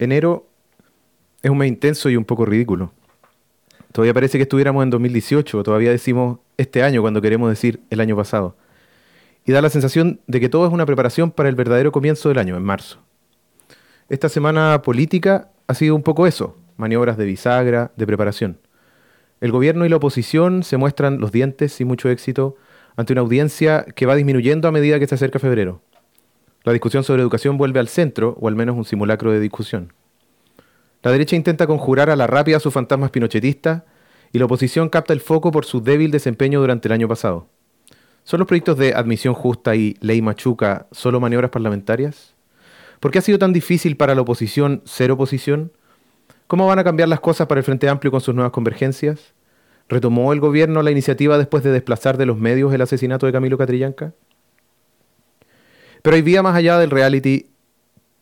enero es un mes intenso y un poco ridículo. Todavía parece que estuviéramos en 2018, todavía decimos este año cuando queremos decir el año pasado. Y da la sensación de que todo es una preparación para el verdadero comienzo del año, en marzo. Esta semana política ha sido un poco eso, maniobras de bisagra, de preparación. El gobierno y la oposición se muestran los dientes y mucho éxito ante una audiencia que va disminuyendo a medida que se acerca febrero. La discusión sobre educación vuelve al centro, o al menos un simulacro de discusión. La derecha intenta conjurar a la rápida sus fantasmas pinochetistas y la oposición capta el foco por su débil desempeño durante el año pasado. ¿Son los proyectos de admisión justa y ley machuca solo maniobras parlamentarias? ¿Por qué ha sido tan difícil para la oposición ser oposición? ¿Cómo van a cambiar las cosas para el Frente Amplio con sus nuevas convergencias? ¿Retomó el gobierno la iniciativa después de desplazar de los medios el asesinato de Camilo Catrillanca? Pero hay vía más allá del reality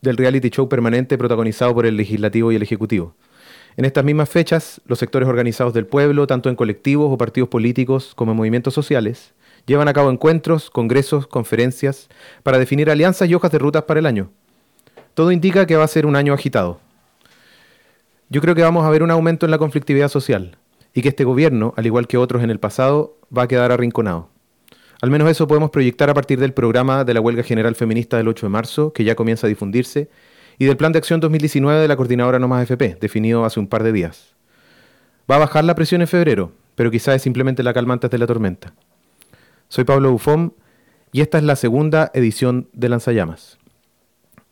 del reality show permanente protagonizado por el legislativo y el ejecutivo. En estas mismas fechas, los sectores organizados del pueblo, tanto en colectivos o partidos políticos como en movimientos sociales, llevan a cabo encuentros, congresos, conferencias, para definir alianzas y hojas de rutas para el año. Todo indica que va a ser un año agitado. Yo creo que vamos a ver un aumento en la conflictividad social y que este gobierno, al igual que otros en el pasado, va a quedar arrinconado. Al menos eso podemos proyectar a partir del programa de la huelga general feminista del 8 de marzo, que ya comienza a difundirse, y del plan de acción 2019 de la coordinadora No Más FP, definido hace un par de días. Va a bajar la presión en febrero, pero quizás es simplemente la calma antes de la tormenta. Soy Pablo Bufón y esta es la segunda edición de Lanzallamas.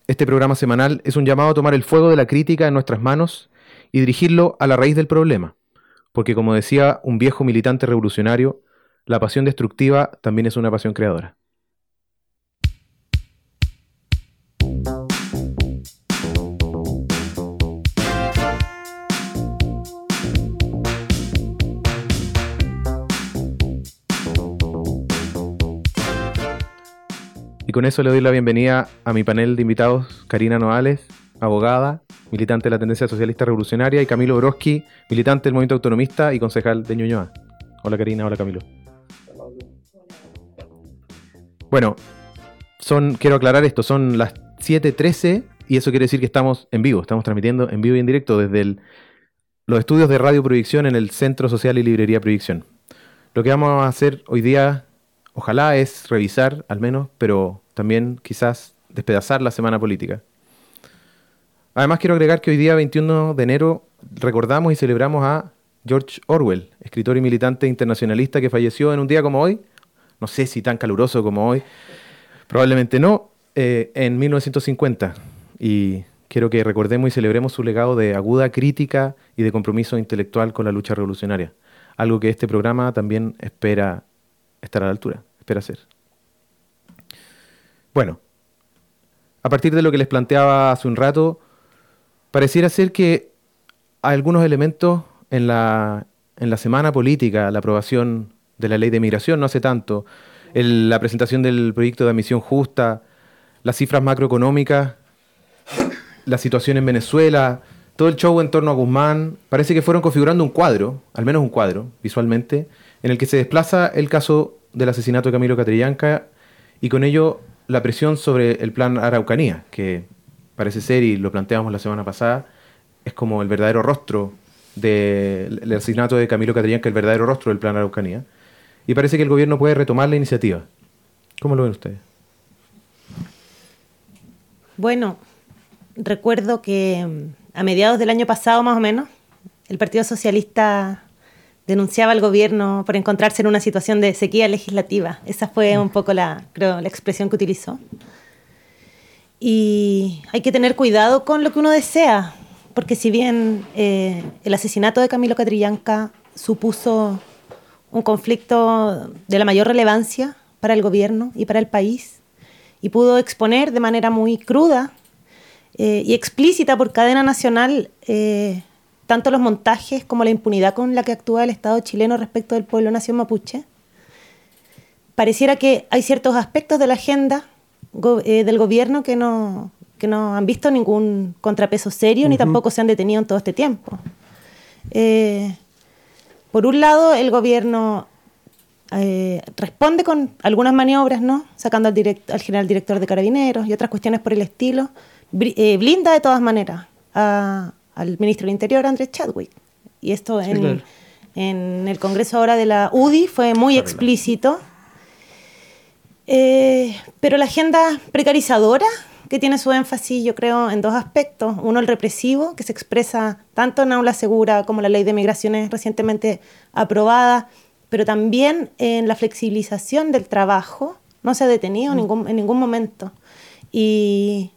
Este programa semanal es un llamado a tomar el fuego de la crítica en nuestras manos y dirigirlo a la raíz del problema, porque como decía un viejo militante revolucionario, la pasión destructiva también es una pasión creadora. Y con eso le doy la bienvenida a mi panel de invitados, Karina Noales, abogada, militante de la tendencia socialista revolucionaria, y Camilo Broski, militante del movimiento autonomista y concejal de Ñuñoa. Hola Karina, hola Camilo. Bueno, son, quiero aclarar esto, son las 7.13 y eso quiere decir que estamos en vivo, estamos transmitiendo en vivo y en directo desde los estudios de Radio Proyección en el Centro Social y Librería Proyección. Lo que vamos a hacer hoy día, ojalá, es revisar al menos, pero también quizás despedazar la semana política. Además quiero agregar que hoy día, 21 de enero, recordamos y celebramos a George Orwell, escritor y militante internacionalista que falleció en un día como hoy, no sé si tan caluroso como hoy, probablemente no, eh, en 1950. Y quiero que recordemos y celebremos su legado de aguda crítica y de compromiso intelectual con la lucha revolucionaria. Algo que este programa también espera estar a la altura, espera ser. Bueno, a partir de lo que les planteaba hace un rato, pareciera ser que algunos elementos en la, en la semana política, la aprobación de la ley de migración no hace tanto, la presentación del proyecto de admisión justa, las cifras macroeconómicas, la situación en Venezuela, todo el show en torno a Guzmán, parece que fueron configurando un cuadro, al menos un cuadro, visualmente, en el que se desplaza el caso del asesinato de Camilo Catrillanca y con ello la presión sobre el plan Araucanía, que parece ser, y lo planteamos la semana pasada, es como el verdadero rostro del asesinato de Camilo Catrillanca, el verdadero rostro del plan Araucanía y parece que el gobierno puede retomar la iniciativa. ¿Cómo lo ven ustedes? Bueno, recuerdo que mm, a mediados del año pasado más o menos, el Partido Socialista denunciaba al gobierno por encontrarse en una situación de sequía legislativa. Esa fue un poco la, creo, la expresión que utilizó. Y hay que tener cuidado con lo que uno desea, porque si bien eh, el asesinato de Camilo Catrillanca supuso un conflicto de la mayor relevancia para el gobierno y para el país y pudo exponer de manera muy cruda eh, y explícita por cadena nacional eh, tanto los montajes como la impunidad con la que actúa el Estado chileno respecto del pueblo nación mapuche. Pareciera que hay ciertos aspectos de la agenda eh, del gobierno que no, que no han visto ningún contrapeso serio ni tampoco se han detenido en todo este tiempo. Por un lado, el gobierno eh, responde con algunas maniobras, ¿no? Sacando al, general director de carabineros y otras cuestiones por el estilo. Eh, blinda de todas maneras al ministro del Interior, Andrés Chadwick. Y esto en, en, el Congreso ahora de la UDI fue muy explícito. Eh, pero la agenda precarizadora, que tiene su énfasis, yo creo, en dos aspectos. Uno, el represivo, que se expresa tanto en Aula Segura como la ley de migraciones recientemente aprobada, pero también en la flexibilización del trabajo. No se ha detenido en, mm. ningún, en ningún momento. Y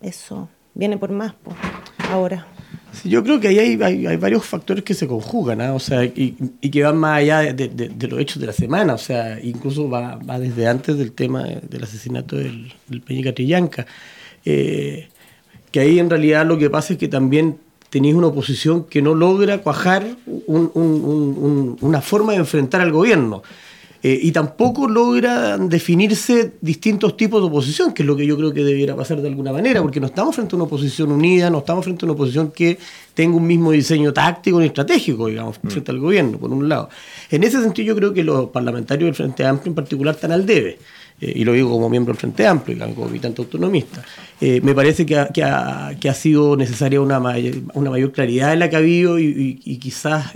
eso viene por más ahora. Yo creo que ahí hay, varios factores que se conjugan, ¿ah? o sea, y, que van más allá de, los hechos de la semana, o sea, incluso va, desde antes del tema del asesinato del, del Peña Catrillanca. Eh, que ahí en realidad lo que pasa es que también tenéis una oposición que no logra cuajar una forma de enfrentar al gobierno. Eh, y tampoco logran definirse distintos tipos de oposición, que es lo que yo creo que debiera pasar de alguna manera, porque no estamos frente a una oposición unida, no estamos frente a una oposición que tenga un mismo diseño táctico y estratégico, digamos, mm. frente al gobierno, por un lado. En ese sentido, yo creo que los parlamentarios del Frente Amplio en particular están al debe. Eh, y lo digo como miembro del Frente Amplio, digamos, como militante autonomista. Eh, me parece que ha, que, ha, que ha, sido necesaria una mayor, una mayor claridad en la que ha habido y, y, quizás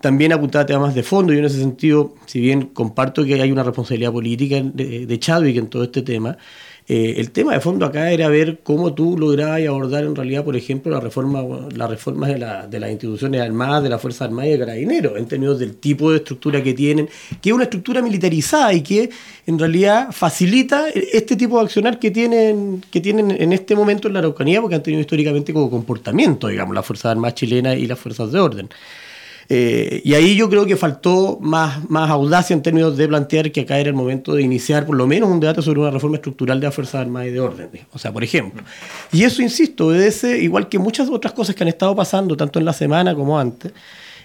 también apuntar a temas de fondo. y en ese sentido, si bien comparto que hay una responsabilidad política de, de Chadwick en todo este tema, eh, el tema de fondo acá era ver cómo tú lograbas abordar en realidad, por ejemplo, la reforma, las reformas de, la, de las instituciones armadas, de la Fuerza Armada y de Carabineros, en términos del tipo de estructura que tienen, que es una estructura militarizada y que en realidad facilita este tipo de accionar que tienen, que tienen en este momento en la Araucanía, porque han tenido históricamente como comportamiento, digamos, las Fuerzas Armadas chilenas y las Fuerzas de Orden. Eh, y ahí yo creo que faltó más, más audacia en términos de plantear que acá era el momento de iniciar por lo menos un debate sobre una reforma estructural de las Fuerzas Armadas y de Orden. O sea, por ejemplo. Y eso, insisto, obedece, igual que muchas otras cosas que han estado pasando, tanto en la semana como antes,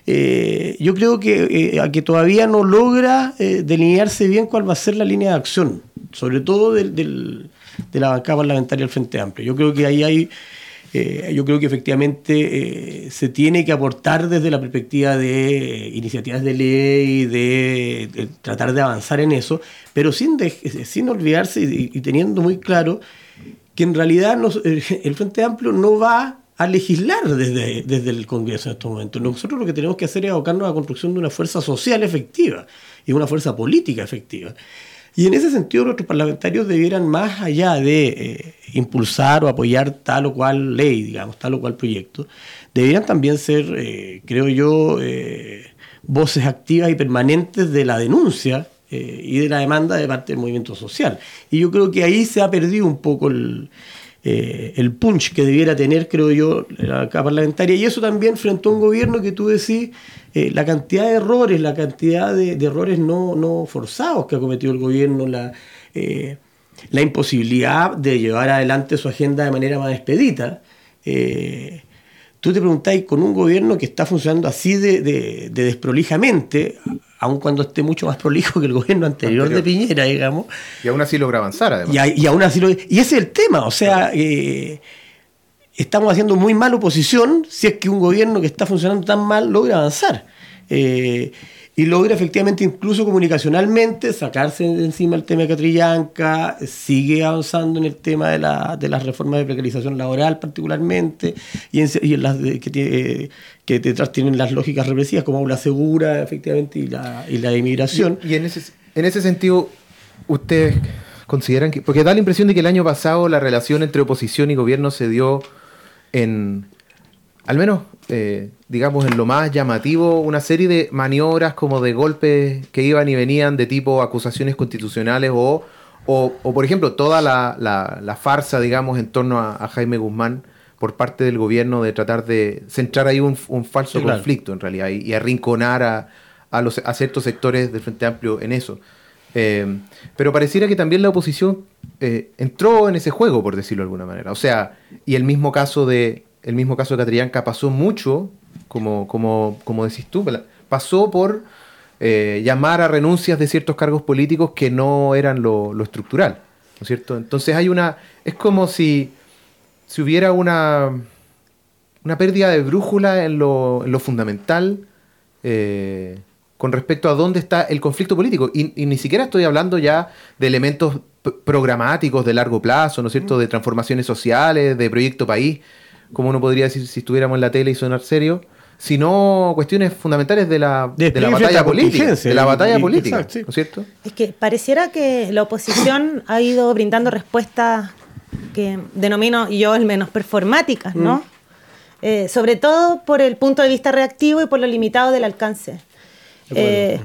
eh, yo creo que, eh, que todavía no logra delinearse bien cuál va a ser la línea de acción, sobre todo del, del, de la bancada parlamentaria del Frente Amplio. Yo creo que ahí hay eh, yo creo que efectivamente eh, se tiene que aportar desde la perspectiva de iniciativas de ley, de, tratar de avanzar en eso, pero sin, sin olvidarse y, teniendo muy claro que en realidad el Frente Amplio no va a legislar desde, desde el Congreso en estos momentos. Nosotros lo que tenemos que hacer es abocarnos a la construcción de una fuerza social efectiva y una fuerza política efectiva. Y en ese sentido nuestros parlamentarios debieran, más allá de eh, impulsar o apoyar tal o cual ley, digamos, tal o cual proyecto, deberían también ser, eh, creo yo, eh, voces activas y permanentes de la denuncia y de la demanda de parte del movimiento social. Y yo creo que ahí se ha perdido un poco el, el punch que debiera tener, creo yo, la parlamentaria. Y eso también frente a un gobierno que tú decís eh, la cantidad de errores, la cantidad de, errores no, no, forzados que ha cometido el gobierno, la, eh, la imposibilidad de llevar adelante su agenda de manera más expedita. Eh, tú te preguntáis, con un gobierno que está funcionando así de, de, desprolijamente, aun cuando esté mucho más prolijo que el gobierno anterior, de Piñera, digamos. Y aún así logra avanzar, además. Y, aún así lo, y ese es el tema, o sea, estamos haciendo muy mal oposición si es que un gobierno que está funcionando tan mal logra avanzar. Eh, y logra efectivamente, incluso comunicacionalmente, sacarse de encima el tema de Catrillanca, sigue avanzando en el tema de, la, de las reformas de precarización laboral particularmente, y en, las que, que detrás tienen las lógicas represivas como la segura, efectivamente, y la, y la inmigración. Y, en, ese, en ese sentido, ustedes consideran que, porque da la impresión de que el año pasado la relación entre oposición y gobierno se dio en, al menos, eh, digamos, en lo más llamativo, una serie de maniobras como de golpes que iban y venían de tipo acusaciones constitucionales o, o, por ejemplo, toda la, la, farsa, digamos, en torno a, Jaime Guzmán por parte del gobierno de tratar de centrar ahí un, falso conflicto en realidad y, arrinconar a, a, los, a ciertos sectores del Frente Amplio en eso. Eh, pero pareciera que también la oposición eh, entró en ese juego, por decirlo de alguna manera. O sea, y el mismo caso de, el mismo caso de Catrillanca pasó mucho, como, como, como decís tú, pasó por eh, llamar a renuncias de ciertos cargos políticos que no eran lo, estructural. ¿No es cierto? Entonces hay una. Es como si, si hubiera una, una pérdida de brújula en lo, en lo fundamental con respecto a dónde está el conflicto político. Y, ni siquiera estoy hablando ya de elementos programáticos de largo plazo, ¿no es cierto?, de transformaciones sociales, de proyecto país. Como uno podría decir si estuviéramos en la tele y sonar serio, sino cuestiones fundamentales de la, De de la batalla la política. De la batalla Y- política, sí. ¿no es cierto? Es que pareciera que la oposición ha ido brindando respuestas que denomino yo al menos performáticas, ¿no? Mm. Eh, sobre todo por el punto de vista reactivo y por lo limitado del alcance. Eh,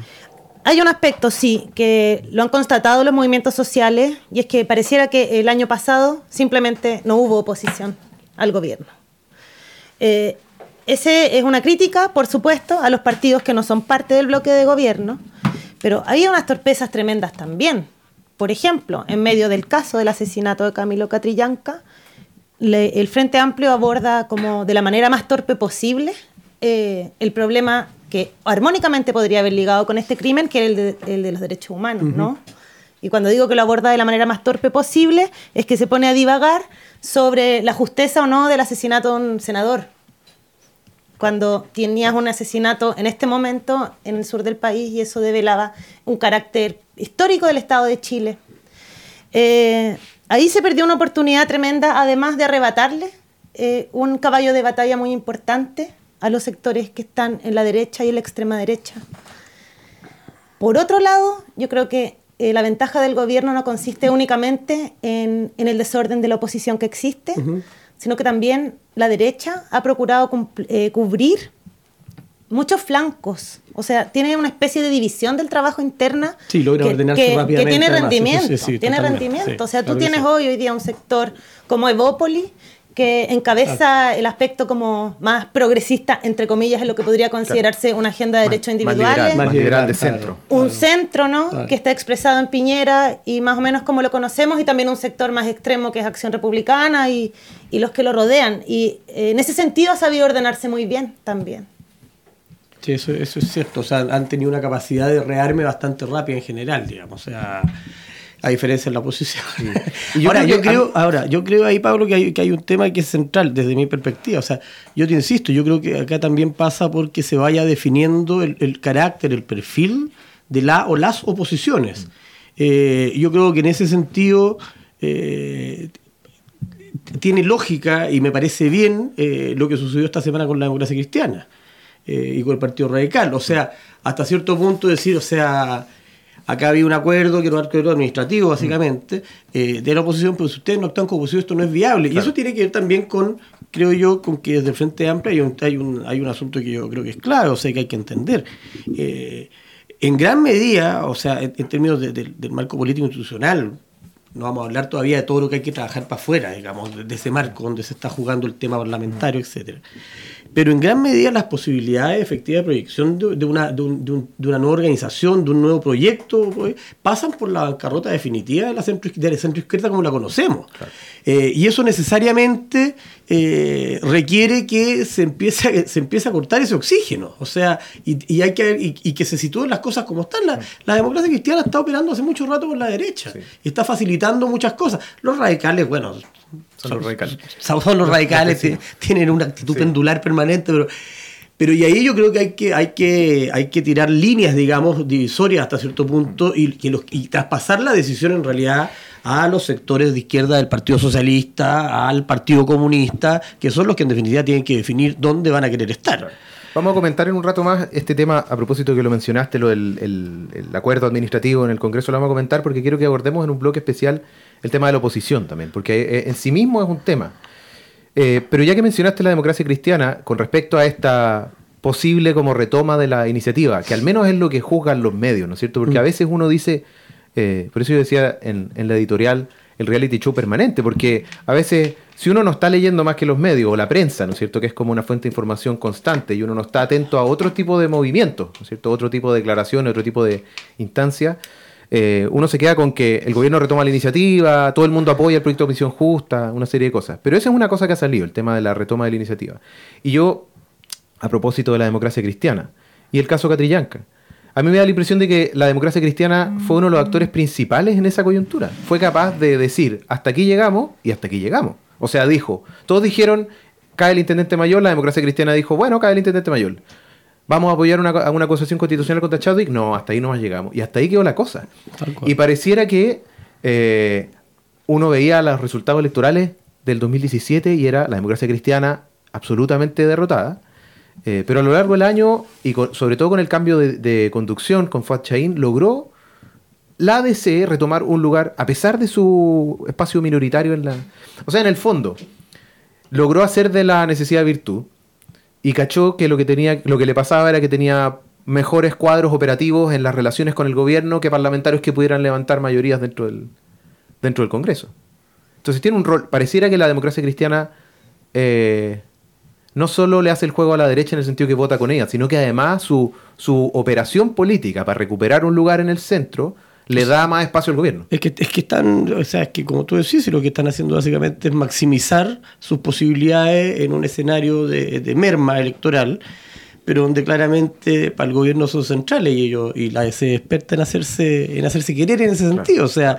hay un aspecto, sí, que lo han constatado los movimientos sociales y es que pareciera que el año pasado simplemente no hubo oposición al gobierno. Eh, ese es una crítica, por supuesto, a los partidos que no son parte del bloque de gobierno, pero había unas torpezas tremendas también. Por ejemplo, en medio del caso del asesinato de Camilo Catrillanca, el Frente Amplio aborda como de la manera más torpe posible eh, el problema que armónicamente podría haber ligado con este crimen, que era el de, el de los derechos humanos, ¿no? Y cuando digo que lo aborda de la manera más torpe posible, es que se pone a divagar sobre la justeza o no del asesinato de un senador. Cuando tenías un asesinato en este momento en el sur del país y eso develaba un carácter histórico del Estado de Chile. Eh, ahí se perdió una oportunidad tremenda, además de arrebatarle eh, un caballo de batalla muy importante a los sectores que están en la derecha y en la extrema derecha. Por otro lado, yo creo que eh, la ventaja del gobierno no consiste únicamente en, en el desorden de la oposición que existe, sino que también la derecha ha procurado eh, cubrir muchos flancos. O sea, tiene una especie de división del trabajo interna Sí, logra que, que- que rápidamente, tiene. Sí, sí, rendimiento. sí, sí, tiene totalmente, rendimiento. o sea, tú que tienes hoy, hoy día un sector como Evópoli que encabeza el aspecto como más progresista, entre comillas, en lo que podría considerarse una agenda de derechos Más individuales liberal, más Más liberal de centro. un centro, ¿no? Claro. Que está expresado en Piñera y más o menos como lo conocemos, y también un sector más extremo que es Acción Republicana y, y los que lo rodean. Y eh, en ese sentido ha sabido ordenarse muy bien también. Sí, eso, eso es cierto. O sea, han tenido una capacidad de rearme bastante rápida en general, digamos. O sea, a diferencia de la oposición. Y yo ahora, creo yo que- creo, ahora, yo creo ahí, Pablo, que hay, que hay un tema que es central desde mi perspectiva. O sea, yo te insisto, yo creo que acá también pasa porque se vaya definiendo el, el carácter, el perfil de la o las oposiciones. Eh, yo creo que en ese sentido eh, tiene lógica y me parece bien eh, lo que sucedió esta semana con la democracia cristiana y con el Partido Radical. O sea, hasta cierto punto decir, o sea, acá había un acuerdo que era un acuerdo administrativo, básicamente, eh, de la oposición, pero si ustedes no actúan como oposición, esto no es viable. Y eso tiene que ver también con, creo yo, con que desde el Frente Amplio hay un, hay un, hay un asunto que yo creo que es claro, o sea, que hay que entender. Eh, en gran medida, o sea, en, en términos de- de- del marco político institucional, no vamos a hablar todavía de todo lo que hay que trabajar para afuera, digamos, de, de ese marco donde se está jugando el tema parlamentario, etcétera. Pero en gran medida las posibilidades efectivas de proyección de, una, de, un- un- de una nueva organización, de un nuevo proyecto, pues, pasan por la bancarrota definitiva de la centro, de la centroizquierda como la conocemos. Eh, y eso necesariamente eh, requiere que se empiece, a, se empiece a cortar ese oxígeno. O sea, y, y hay que, y, y que se sitúen las cosas como están. La, la democracia cristiana está operando hace mucho rato por la derecha. Y está facilitando muchas cosas. Los radicales, bueno, Son los radicales. son, los radicales, ti- tienen una actitud Sí. pendular permanente, pero, pero y ahí yo creo que hay que, hay que, hay que tirar líneas, digamos, divisorias hasta cierto punto y, traspasar la decisión en realidad a los sectores de izquierda del Partido Socialista, al Partido Comunista, que son los que en definitiva tienen que definir dónde van a querer estar. Vamos a comentar en un rato más este tema, a propósito que lo mencionaste, lo del el, el acuerdo administrativo en el Congreso, lo vamos a comentar porque quiero que abordemos en un bloque especial el tema de la oposición también, porque eh, en sí mismo es un tema. Eh, pero ya que mencionaste la democracia cristiana, con respecto a esta posible como retoma de la iniciativa, que al menos es lo que juzgan los medios, ¿no es cierto? Porque a veces uno dice, eh, por eso yo decía en, en la editorial, el reality show permanente, porque a veces si uno no está leyendo más que los medios o la prensa, ¿no es cierto? Que es como una fuente de información constante y uno no está atento a otro tipo de movimientos, ¿no es cierto? Otro tipo de declaraciones, otro tipo de instancias. Eh, uno se queda con que el gobierno retoma la iniciativa, todo el mundo apoya el proyecto de Comisión Justa, una serie de cosas. Pero esa es una cosa que ha salido, el tema de la retoma de la iniciativa. Y yo, a propósito de la democracia cristiana y el caso Catrillanca, a mí me da la impresión de que la democracia cristiana fue uno de los actores principales en esa coyuntura. Fue capaz de decir, hasta aquí llegamos y hasta aquí llegamos. O sea, dijo, todos dijeron, cae el intendente mayor, la democracia cristiana dijo, bueno, cae el intendente mayor. ¿Vamos a apoyar una, a una acusación constitucional contra Chadwick? No, hasta ahí no más llegamos. Y hasta ahí quedó la cosa. Y pareciera que eh, uno veía los resultados electorales del 2017 y era la democracia cristiana absolutamente derrotada. Eh, pero a lo largo del año, y sobre todo con el cambio de, conducción con Fuad Chain, logró la ADC retomar un lugar, a pesar de su espacio minoritario en la... O sea, en el fondo, logró hacer de la necesidad virtud y cachó que lo que, tenía, lo que le pasaba era que tenía mejores cuadros operativos en las relaciones con el gobierno que parlamentarios que pudieran levantar mayorías dentro del, dentro del Congreso. Entonces tiene un rol, pareciera que la democracia cristiana eh, no solo le hace el juego a la derecha en el sentido que vota con ella, sino que además su, su operación política para recuperar un lugar en el centro le da más espacio al gobierno. Es que, es que están, o sea, es que como tú decís, lo que están haciendo básicamente es maximizar sus posibilidades en un escenario de, de merma electoral pero donde claramente para el gobierno son centrales y ellos y la es experta en hacerse en hacerse querer en ese sentido. O sea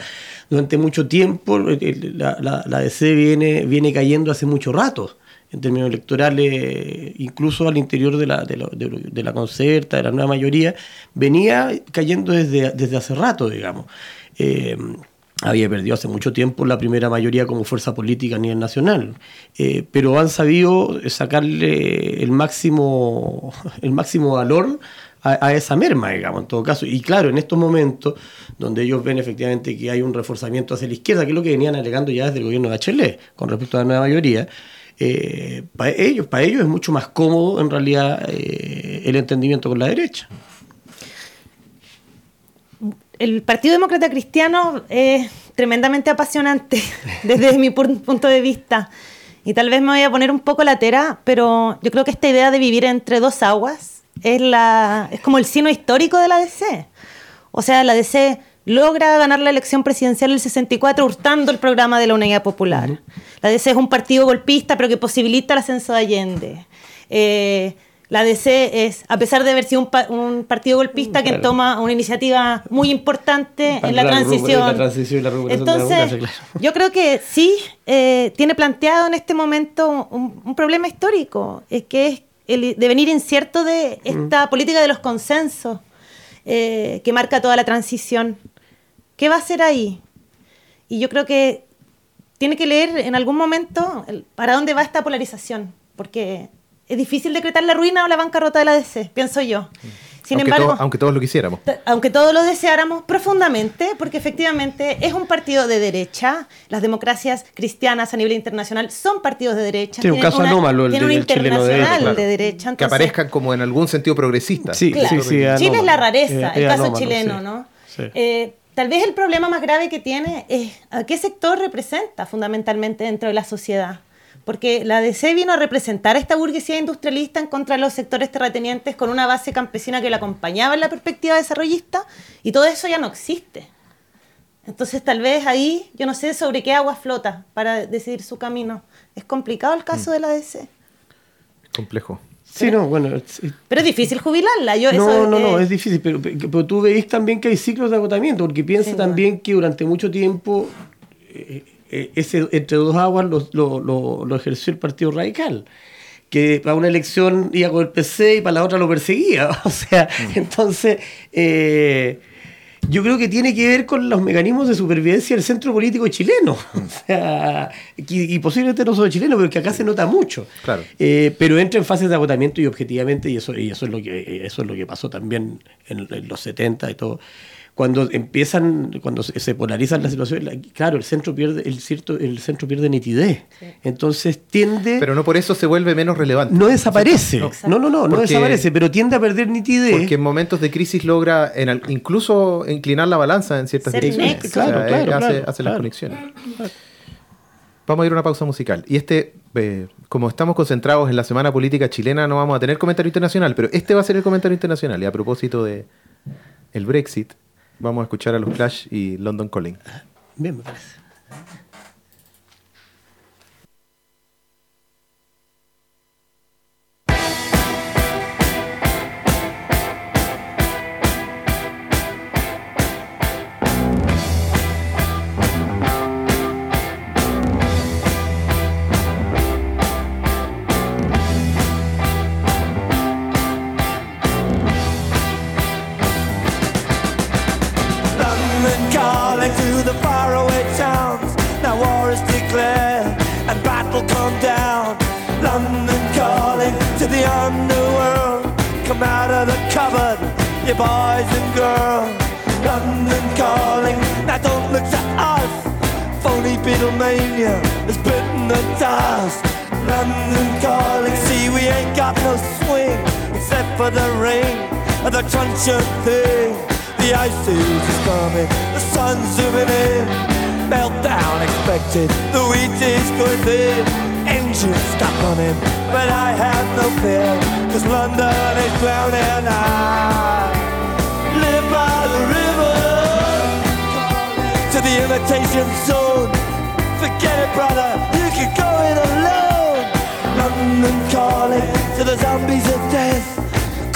durante mucho tiempo la, la, la, DC viene viene cayendo hace mucho rato en términos electorales incluso al interior de la de, la, de, la concerta de la nueva mayoría venía cayendo desde, desde hace rato digamos. Eh, había perdido hace mucho tiempo la primera mayoría como fuerza política a nivel nacional, eh, pero han sabido sacarle el máximo, el máximo valor a, esa merma, digamos, en todo caso. Y claro, en estos momentos, donde ellos ven efectivamente que hay un reforzamiento hacia la izquierda, que es lo que venían alegando ya desde el gobierno de Bachelet con respecto a la nueva mayoría, eh, para, ellos, para ellos es mucho más cómodo en realidad eh, el entendimiento con la derecha el Partido Demócrata Cristiano es tremendamente apasionante desde mi punto de vista. Y tal vez me voy a poner un poco latera, pero yo creo que esta idea de vivir entre dos aguas es, la, es como el sino histórico de la DC. O sea, la DC logra ganar la elección presidencial del 64 hurtando el programa de la Unidad Popular. La DC es un partido golpista, pero que posibilita el ascenso de Allende. Eh, la DC es, a pesar de haber sido un, partido golpista, que toma una iniciativa muy importante en la, transición. Entonces, yo creo que sí eh, tiene planteado en este momento un, problema histórico, es que es el devenir incierto de esta mm. política de los consensos eh, que marca toda la transición. ¿Qué va a hacer ahí? Y yo creo que tiene que leer en algún momento para dónde va esta polarización, porque es difícil decretar la ruina o la bancarrota de la DC, pienso yo. Sin aunque embargo, aunque todos lo quisiéramos. Aunque todos lo deseáramos profundamente, porque efectivamente es un partido de derecha. Las democracias cristianas a nivel internacional son partidos de derecha. Tiene un caso anómalo el, un internacional de, derecha. que aparezcan como en algún sentido progresista. Sí, sí, sí, Chile es la rareza, el caso chileno, ¿no? Eh, tal vez el problema más grave que tiene es a qué sector representa fundamentalmente dentro de la sociedad porque la DC vino a representar a esta burguesía industrialista en contra de los sectores terratenientes con una base campesina que la acompañaba en la perspectiva desarrollista y todo eso ya no existe. Entonces tal vez ahí yo no sé sobre qué agua flota para decidir su camino. Es complicado el caso mm. de la DC. Complejo. Sí, no, bueno. Pero es difícil jubilarla. Yo, no, no, no, es difícil. Pero, pero, tú veis también que hay ciclos de agotamiento, porque piensa también que durante mucho tiempo eh, eh, ese entre dos aguas lo, lo, ejerció el Partido Radical que para una elección iba con el PC y para la otra lo perseguía. O sea, mm. entonces, eh, yo creo que tiene que ver con los mecanismos de supervivencia del centro político chileno. O sea, y, posiblemente no solo chileno, pero que acá se nota mucho. Claro. Eh, pero entra en fases de agotamiento y objetivamente, y eso, y eso, es, lo que, eso es lo que pasó también en, en los 70 y todo cuando empiezan, cuando se polarizan las situaciones, claro, el centro pierde, el cierto, el centro pierde nitidez. Entonces tiende. Pero no por eso se vuelve menos relevante. No desaparece. No, no, no, no desaparece, pero tiende a perder nitidez. Porque en momentos de crisis logra en, incluso inclinar la balanza en ciertas direcciones. Claro, claro, hace, hace las conexiones. Vamos a ir a una pausa musical. Y este, eh, como estamos concentrados en la semana política chilena, no vamos a tener comentario internacional, pero este va a ser el comentario internacional. Y a propósito de el Brexit, Vamos a escuchar a los Clash y London Calling. Bien, me parece. For the rain and the truncheon thing. The ice is coming, the sun's zooming in. Meltdown expected, the wheat is going thin. Engines stop running, but I have no fear, cause London is drowning. And I live by the river to the imitation zone. Forget it, brother, you can go it alone. London calling to the zombies of death.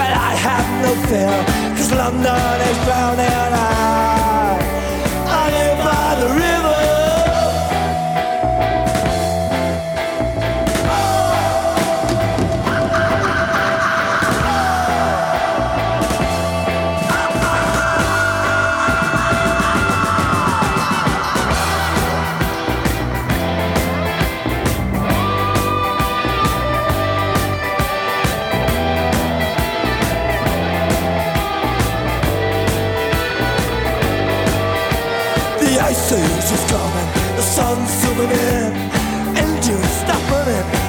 But I have no fear, cause London is drowning. I, I live by the river. on zooming in, engines stopping it.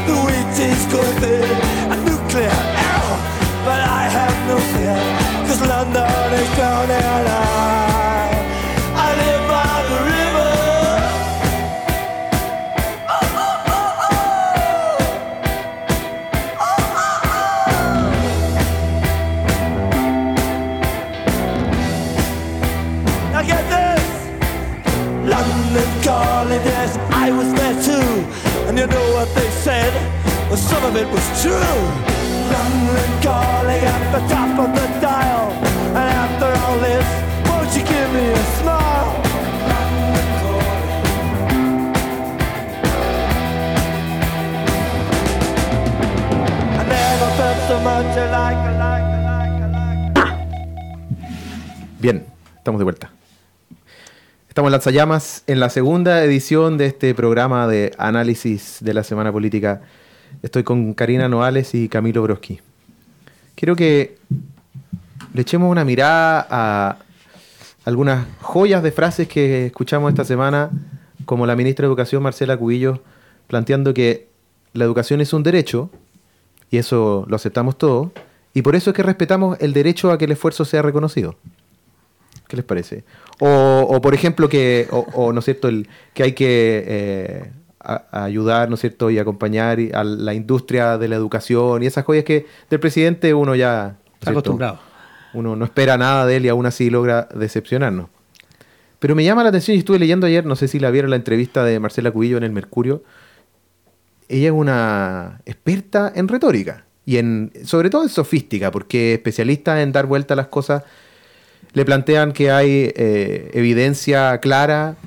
Lanzallamas en la segunda edición de este programa de análisis de la semana política. Estoy con Karina Noales y Camilo Broski. Quiero que le echemos una mirada a algunas joyas de frases que escuchamos esta semana, como la ministra de Educación, Marcela Cubillos, planteando que la educación es un derecho, y eso lo aceptamos todos, y por eso es que respetamos el derecho a que el esfuerzo sea reconocido. ¿Qué les parece? O, o, por ejemplo, que, o, o, ¿no es cierto? El, que hay que eh, a- a ayudar, ¿no es cierto? Y acompañar a la industria de la educación y esas cosas que del presidente uno ya... ¿no es Está acostumbrado. Uno no espera nada de él y aún así logra decepcionarnos. Pero me llama la atención y estuve leyendo ayer, no sé si la vieron la entrevista de Marcela Cubillo en el Mercurio. Ella es una experta en retórica y en sobre todo en sofística, porque especialista en dar vuelta a las cosas le plantean que hay eh, evidencia clara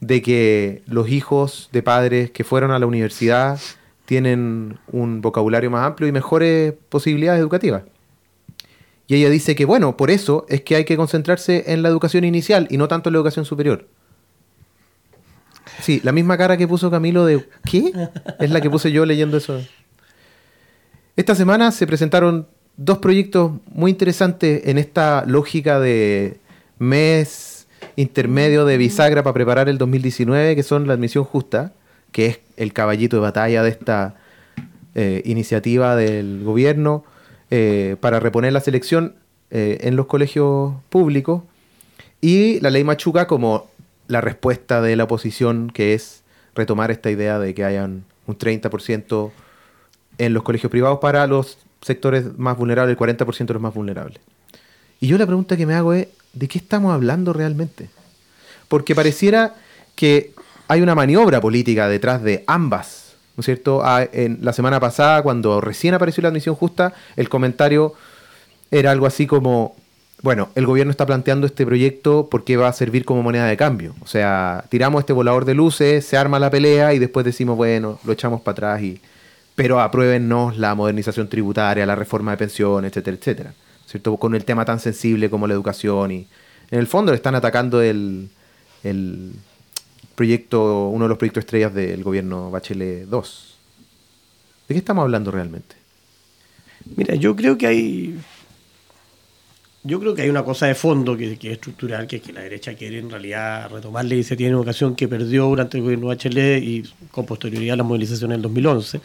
de que los hijos de padres que fueron a la universidad tienen un vocabulario más amplio y mejores posibilidades educativas. Y ella dice que, bueno, por eso es que hay que concentrarse en la educación inicial y no tanto en la educación superior. Sí, la misma cara que puso Camilo de ¿qué? Es la que puse yo leyendo eso. Esta semana se presentaron dos proyectos muy interesantes en esta lógica de mes intermedio de bisagra para preparar el 2019, que son la admisión justa, que es el caballito de batalla de esta eh, iniciativa del gobierno eh, para reponer la selección eh, en los colegios públicos, y la ley Machuca como la respuesta de la oposición, que es retomar esta idea de que hayan un 30% en los colegios privados para los sectores más vulnerables, el 40% de los más vulnerables. Y yo la pregunta que me hago es, ¿de qué estamos hablando realmente? Porque pareciera que hay una maniobra política detrás de ambas, ¿no es cierto? Ah, en la semana pasada, cuando recién apareció la admisión justa, el comentario era algo así como, Bueno, el gobierno está planteando este proyecto porque va a servir como moneda de cambio. O sea, tiramos este volador de luces, se arma la pelea y después decimos, bueno, lo echamos para atrás y pero apruébennos la modernización tributaria, la reforma de pensiones, etcétera, etcétera. ¿Cierto? Con el tema tan sensible como la educación y en el fondo le están atacando el, el proyecto, uno de los proyectos estrellas del gobierno Bachelet 2. ¿De qué estamos hablando realmente? Mira, yo creo que hay. Yo creo que hay una cosa de fondo que, es estructural, que es que la derecha quiere en realidad retomar la iniciativa de educación que perdió durante el gobierno Bachelet y con posterioridad a la movilización en el 2011.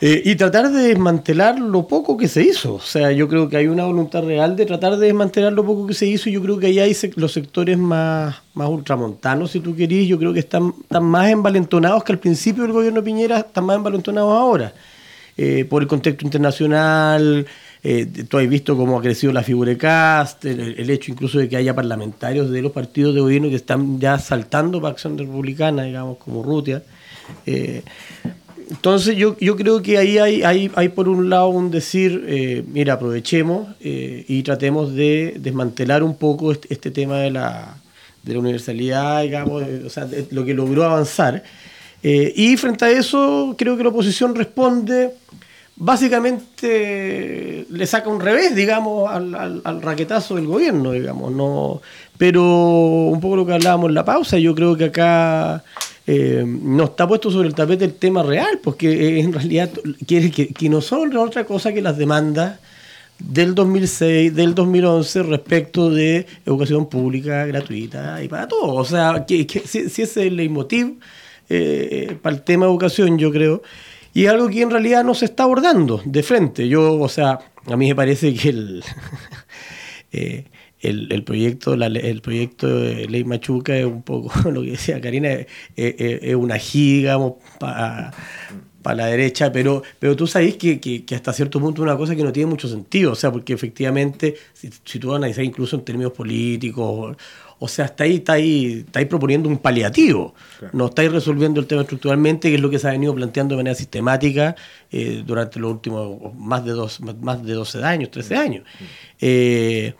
Eh, y tratar de desmantelar lo poco que se hizo. O sea, yo creo que hay una voluntad real de tratar de desmantelar lo poco que se hizo. Y yo creo que ahí hay los sectores más, más ultramontanos, si tú querís. Yo creo que están, están más envalentonados que al principio del gobierno Piñera, están más envalentonados ahora. Eh, por el contexto internacional. Eh, tú has visto cómo ha crecido la figura de Cast, el, hecho incluso de que haya parlamentarios de los partidos de gobierno que están ya saltando para acción republicana, digamos, como Rutia. Eh, entonces yo, yo creo que ahí hay, hay, hay por un lado un decir, eh, mira, aprovechemos eh, y tratemos de desmantelar un poco este, este tema de la, de la universalidad, digamos, o sea, lo que logró avanzar. Eh, y frente a eso, creo que la oposición responde, básicamente le saca un revés, digamos, al, al, al raquetazo del gobierno, digamos, no, pero un poco lo que hablábamos en la pausa, yo creo que acá eh, no está puesto sobre el tapete el tema real, porque eh, en realidad quiere que, no son otra cosa que las demandas del 2006, del 2011 respecto de educación pública gratuita y para todos. O sea, que, si, ese es el leitmotiv eh, para el tema de educación, yo creo, y algo que en realidad no se está abordando de frente. Yo, o sea, a mí me parece que el... el, el, proyecto la, el proyecto de ley Machuca es un poco lo que decía Karina es, es, es una giga digamos para pa la derecha pero pero tú sabes que, que, que, hasta cierto punto es una cosa que no tiene mucho sentido o sea porque efectivamente si, si tú analizas incluso en términos políticos o sea, está ahí, está ahí, está ahí proponiendo un paliativo. Claro. No estáis resolviendo el tema estructuralmente, que es lo que se ha venido planteando de manera sistemática eh, durante los últimos más de, dos, más de 12 años, 13 años. Eh,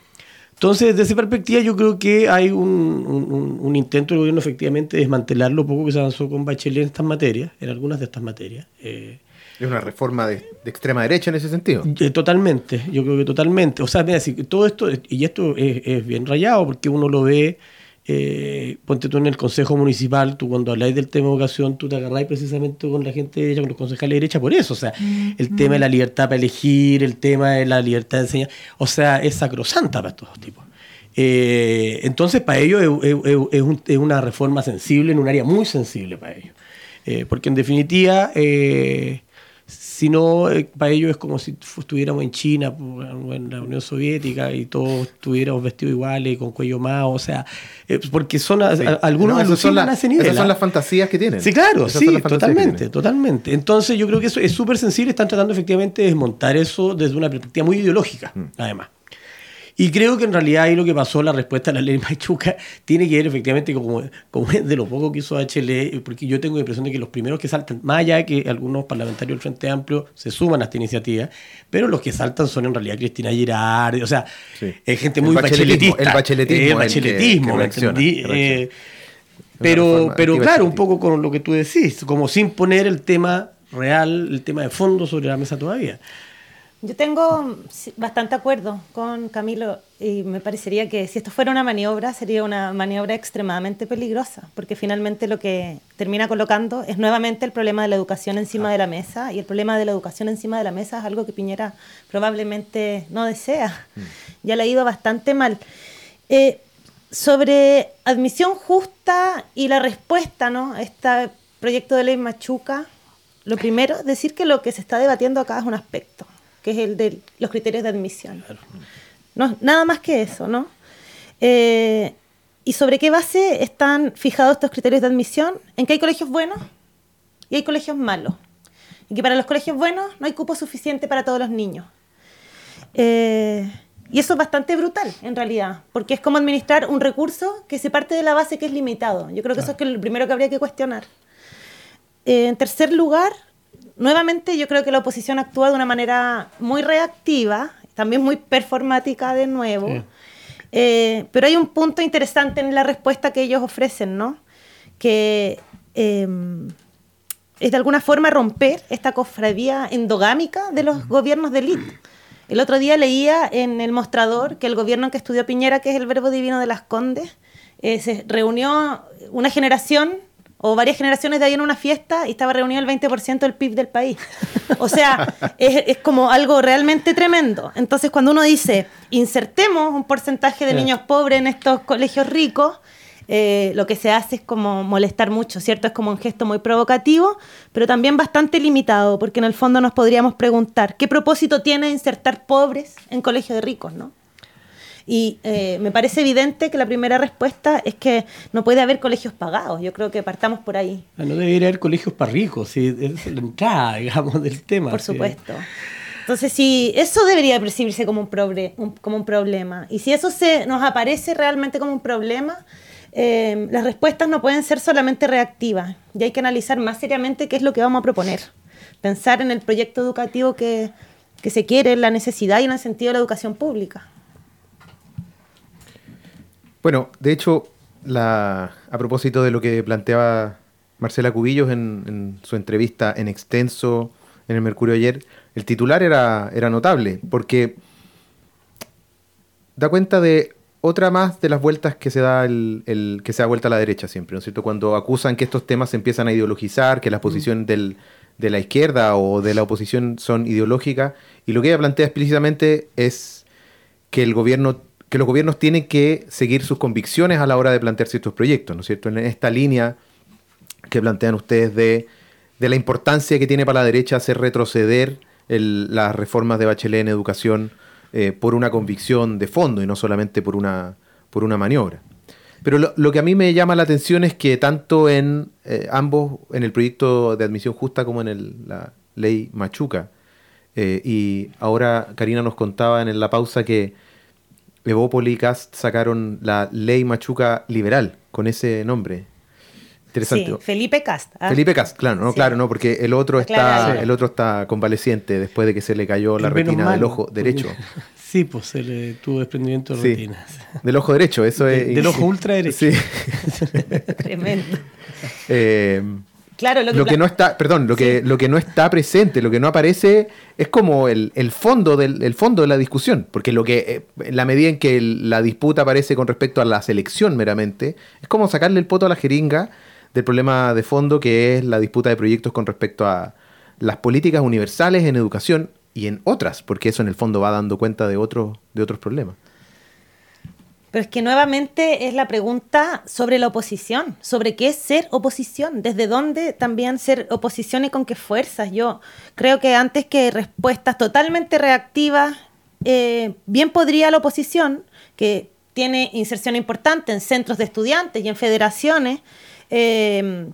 entonces, desde esa perspectiva, yo creo que hay un, un, un, intento del gobierno efectivamente de desmantelar lo poco que se avanzó con Bachelet en estas materias, en algunas de estas materias. Eh, es una reforma de, de, extrema derecha en ese sentido. Eh, totalmente, yo creo que totalmente. O sea, mira, si todo esto, y esto es, es bien rayado, porque uno lo ve eh, ponte tú en el consejo municipal, tú cuando habláis del tema de educación, tú te agarráis precisamente con la gente derecha, con los concejales de derecha por eso, o sea, mm, el mm. tema de la libertad para elegir, el tema de la libertad de enseñar, o sea, es sacrosanta para estos tipos. Eh, entonces, para ellos es, es, es, un, es, una reforma sensible, en un área muy sensible para ellos. Eh, porque en definitiva, eh, si no, eh, para ellos es como si estuviéramos en China o en la Unión Soviética y todos estuviéramos vestidos iguales y con cuello más, o sea, eh, porque son a, sí. a, algunos no, son, la, esas son las fantasías que tienen. Sí, claro, esas sí, totalmente, totalmente. Entonces yo creo que eso es súper sensible, están tratando efectivamente de desmontar eso desde una perspectiva muy ideológica, mm. además. Y creo que en realidad ahí lo que pasó, la respuesta a la ley Machuca, tiene que ver efectivamente como, como es de lo poco que hizo HL, porque yo tengo la impresión de que los primeros que saltan, más allá de que algunos parlamentarios del Frente Amplio se suman a esta iniciativa, pero los que saltan son en realidad Cristina Girardi, o sea, sí. es gente muy el bacheletista. El bacheletismo. El bacheletismo, el que, que entendí? Eh, pero, pero claro, un poco con lo que tú decís, como sin poner el tema real, el tema de fondo sobre la mesa todavía. Yo tengo bastante acuerdo con Camilo y me parecería que si esto fuera una maniobra sería una maniobra extremadamente peligrosa, porque finalmente lo que termina colocando es nuevamente el problema de la educación encima ah. de la mesa y el problema de la educación encima de la mesa es algo que Piñera probablemente no desea. Mm. Ya le ha ido bastante mal. Eh, sobre admisión justa y la respuesta ¿no? a este proyecto de ley Machuca, lo primero, decir que lo que se está debatiendo acá es un aspecto que es el de los criterios de admisión. No, nada más que eso, ¿no? Eh, ¿Y sobre qué base están fijados estos criterios de admisión? En que hay colegios buenos y hay colegios malos. Y que para los colegios buenos no hay cupo suficiente para todos los niños. Eh, y eso es bastante brutal, en realidad, porque es como administrar un recurso que se parte de la base que es limitado. Yo creo que claro. eso es lo primero que habría que cuestionar. Eh, en tercer lugar, nuevamente yo creo que la oposición actúa de una manera muy reactiva también muy performática de nuevo. Eh, pero hay un punto interesante en la respuesta que ellos ofrecen, ¿no? Que em, es de alguna forma romper esta cofradía endogámica de los gobiernos de élite. El otro día leía en el mostrador que el gobierno que estudió Piñera, que es el verbo divino de las Condes, eh, se reunió una generación o varias generaciones de ahí en una fiesta y estaba reunido el 20% del PIB del país. O sea, es, es, como algo realmente tremendo. Entonces, cuando uno dice, insertemos un porcentaje de niños pobres en estos colegios ricos, eh, lo que se hace es como molestar mucho, ¿cierto? Es como un gesto muy provocativo, pero también bastante limitado, porque en el fondo nos podríamos preguntar, ¿qué propósito tiene insertar pobres en colegios de ricos, no? Y eh, me parece evidente que la primera respuesta es que no puede haber colegios pagados. Yo creo que partamos por ahí. Ah, no debería haber colegios para ricos, sí, es la entrada, digamos, del tema. Por supuesto. Entonces, si eso debería percibirse como un, como un problema, y si eso se nos aparece realmente como un problema, eh, las respuestas no pueden ser solamente reactivas, y hay que analizar más seriamente qué es lo que vamos a proponer. Pensar en el proyecto educativo que, que se quiere, en la necesidad y en el sentido de la educación pública. Bueno, de hecho, la, a propósito de lo que planteaba Marcela Cubillos en, en, su entrevista en extenso en el Mercurio ayer, el titular era, era notable, porque da cuenta de otra más de las vueltas que se da el, el, que se da vuelta a la derecha siempre, ¿no es cierto? Cuando acusan que estos temas se empiezan a ideologizar, que las posiciones del, de la izquierda o de la oposición son ideológicas, y lo que ella plantea explícitamente es que el gobierno que los gobiernos tienen que seguir sus convicciones a la hora de plantear ciertos proyectos, ¿no es cierto? En esta línea que plantean ustedes de, de la importancia que tiene para la derecha hacer retroceder las reformas de Bachelet en educación eh, por una convicción de fondo y no solamente por una, por una maniobra. Pero lo, que a mí me llama la atención es que tanto en eh, ambos, en el proyecto de admisión justa como en la ley Machuca, eh, y ahora Karina nos contaba en la pausa que Evópoli y Cast sacaron la ley Machuca liberal con ese nombre. Interesante. Sí, Felipe Cast. ¿ah? Felipe Cast, claro, no, sí. claro, no, porque el otro está, claro. el otro está convaleciente después de que se le cayó la retina del ojo derecho. Sí, pues se le tuvo desprendimiento de sí, retina. Del ojo derecho, eso de, es. Del ojo ultra derecho. Sí. Tremendo. Eh, Claro, lo que, lo que no está, perdón, lo, sí. que, lo que no está presente, lo que no aparece es como el, el fondo del el fondo de la discusión, porque lo que eh, en la medida en que el, la disputa aparece con respecto a la selección meramente, es como sacarle el poto a la jeringa del problema de fondo que es la disputa de proyectos con respecto a las políticas universales en educación y en otras, porque eso en el fondo va dando cuenta de otros de otros problemas. Pero es que nuevamente es la pregunta sobre la oposición, sobre qué es ser oposición, desde dónde también ser oposición y con qué fuerzas. Yo creo que antes que respuestas totalmente reactivas, eh, bien podría la oposición, que tiene inserción importante en centros de estudiantes y en federaciones, eh,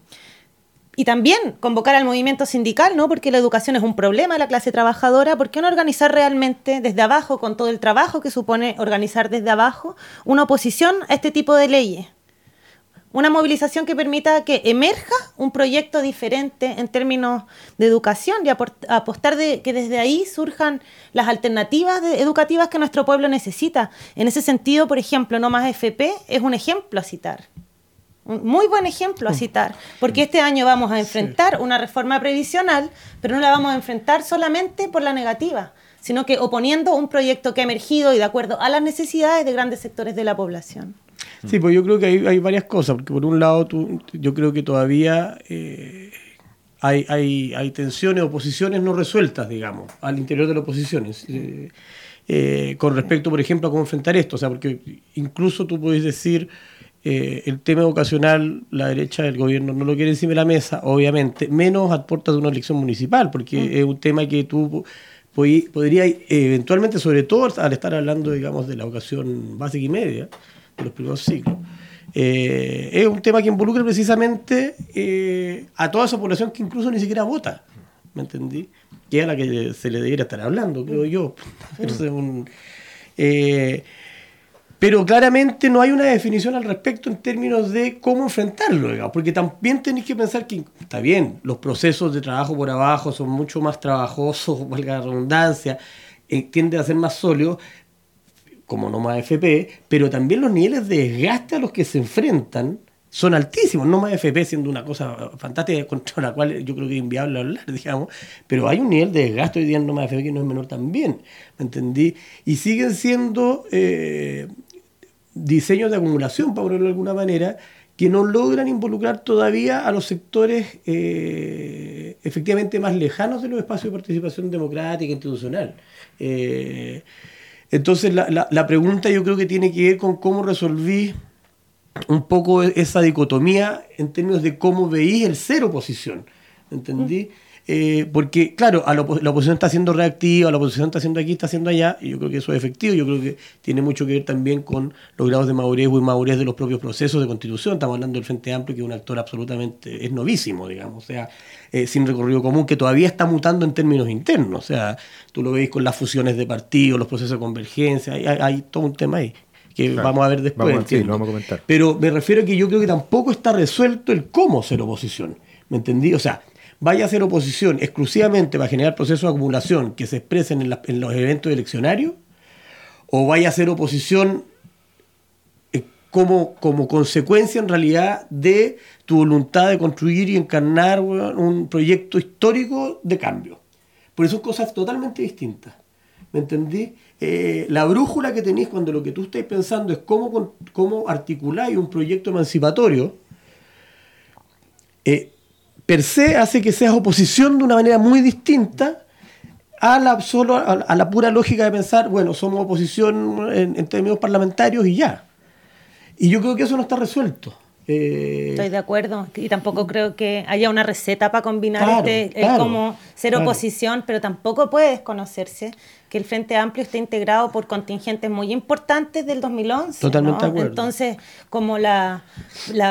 y también convocar al movimiento sindical, ¿no? Porque la educación es un problema de la clase trabajadora. ¿Por qué no organizar realmente desde abajo, con todo el trabajo que supone organizar desde abajo, una oposición a este tipo de leyes? Una movilización que permita que emerja un proyecto diferente en términos de educación y apostar de que desde ahí surjan las alternativas educativas que nuestro pueblo necesita. En ese sentido, por ejemplo, No Más FP es un ejemplo a citar. Un muy buen ejemplo a citar, porque este año vamos a enfrentar una reforma previsional, pero no la vamos a enfrentar solamente por la negativa, sino que oponiendo un proyecto que ha emergido y de acuerdo a las necesidades de grandes sectores de la población. Sí, pues yo creo que hay, hay varias cosas, porque por un lado tú, yo creo que todavía eh, hay, hay, hay, tensiones, oposiciones no resueltas, digamos, al interior de las oposiciones. Eh, eh, con respecto, por ejemplo, a cómo enfrentar esto, o sea, porque incluso tú puedes decir eh, el tema educacional, la derecha del gobierno no lo quiere encima de la mesa, obviamente, menos a puertas de una elección municipal, porque mm. es un tema que tú podrías eventualmente, sobre todo al estar hablando, digamos, de la educación básica y media, de los primeros ciclos, eh, es un tema que involucra precisamente eh, a toda esa población que incluso ni siquiera vota, ¿me entendí? Que es a la que se le debería estar hablando, creo yo. Mm. un, pero claramente no hay una definición al respecto en términos de cómo enfrentarlo, digamos, porque también tenéis que pensar que, está bien, los procesos de trabajo por abajo son mucho más trabajosos, valga la redundancia, eh, tienden a ser más sólidos, como no más FP, pero también los niveles de desgaste a los que se enfrentan son altísimos, no más FP siendo una cosa fantástica contra la cual yo creo que es inviable hablar, digamos, pero hay un nivel de desgaste hoy día en no más FP que no es menor también, ¿me entendí? Y siguen siendo eh, diseños de acumulación, para ponerlo de alguna manera, que no logran involucrar todavía a los sectores eh, efectivamente más lejanos de los espacios de participación democrática e institucional. Eh, entonces la, la, pregunta yo creo que tiene que ver con cómo resolví un poco esa dicotomía en términos de cómo veís el ser oposición. ¿Entendí? Eh, porque, claro, a la, oposición está siendo reactiva, la oposición está haciendo aquí, está haciendo allá, y yo creo que eso es efectivo. Yo creo que tiene mucho que ver también con los grados de madurez o inmadurez de los propios procesos de constitución. Estamos hablando del Frente Amplio, que es un actor absolutamente, es novísimo, digamos, o sea, eh, sin recorrido común, que todavía está mutando en términos internos. O sea, tú lo veis con las fusiones de partidos, los procesos de convergencia, hay todo un tema ahí que vamos a ver después. vamos a comentar. Pero me refiero a que yo creo que tampoco está resuelto el cómo ser oposición. ¿Me entendí? O sea, vaya a ser oposición exclusivamente para generar procesos de acumulación que se expresen en, los eventos eleccionarios, o vaya a ser oposición eh, como, como consecuencia en realidad de tu voluntad de construir y encarnar un proyecto histórico de cambio. Por eso son cosas totalmente distintas. ¿Me entendí? Eh, la brújula que tenéis cuando lo que tú estáis pensando es cómo, cómo articuláis un proyecto emancipatorio, eh, per se hace que seas oposición de una manera muy distinta a la, solo a, la pura lógica de pensar, bueno, somos oposición en, términos parlamentarios y ya. Y yo creo que eso no está resuelto. Eh, Estoy de acuerdo. Y tampoco creo que haya una receta para combinar este, como ser oposición, pero tampoco puede desconocerse que el Frente Amplio está integrado por contingentes muy importantes del 2011. Totalmente Entonces, como la,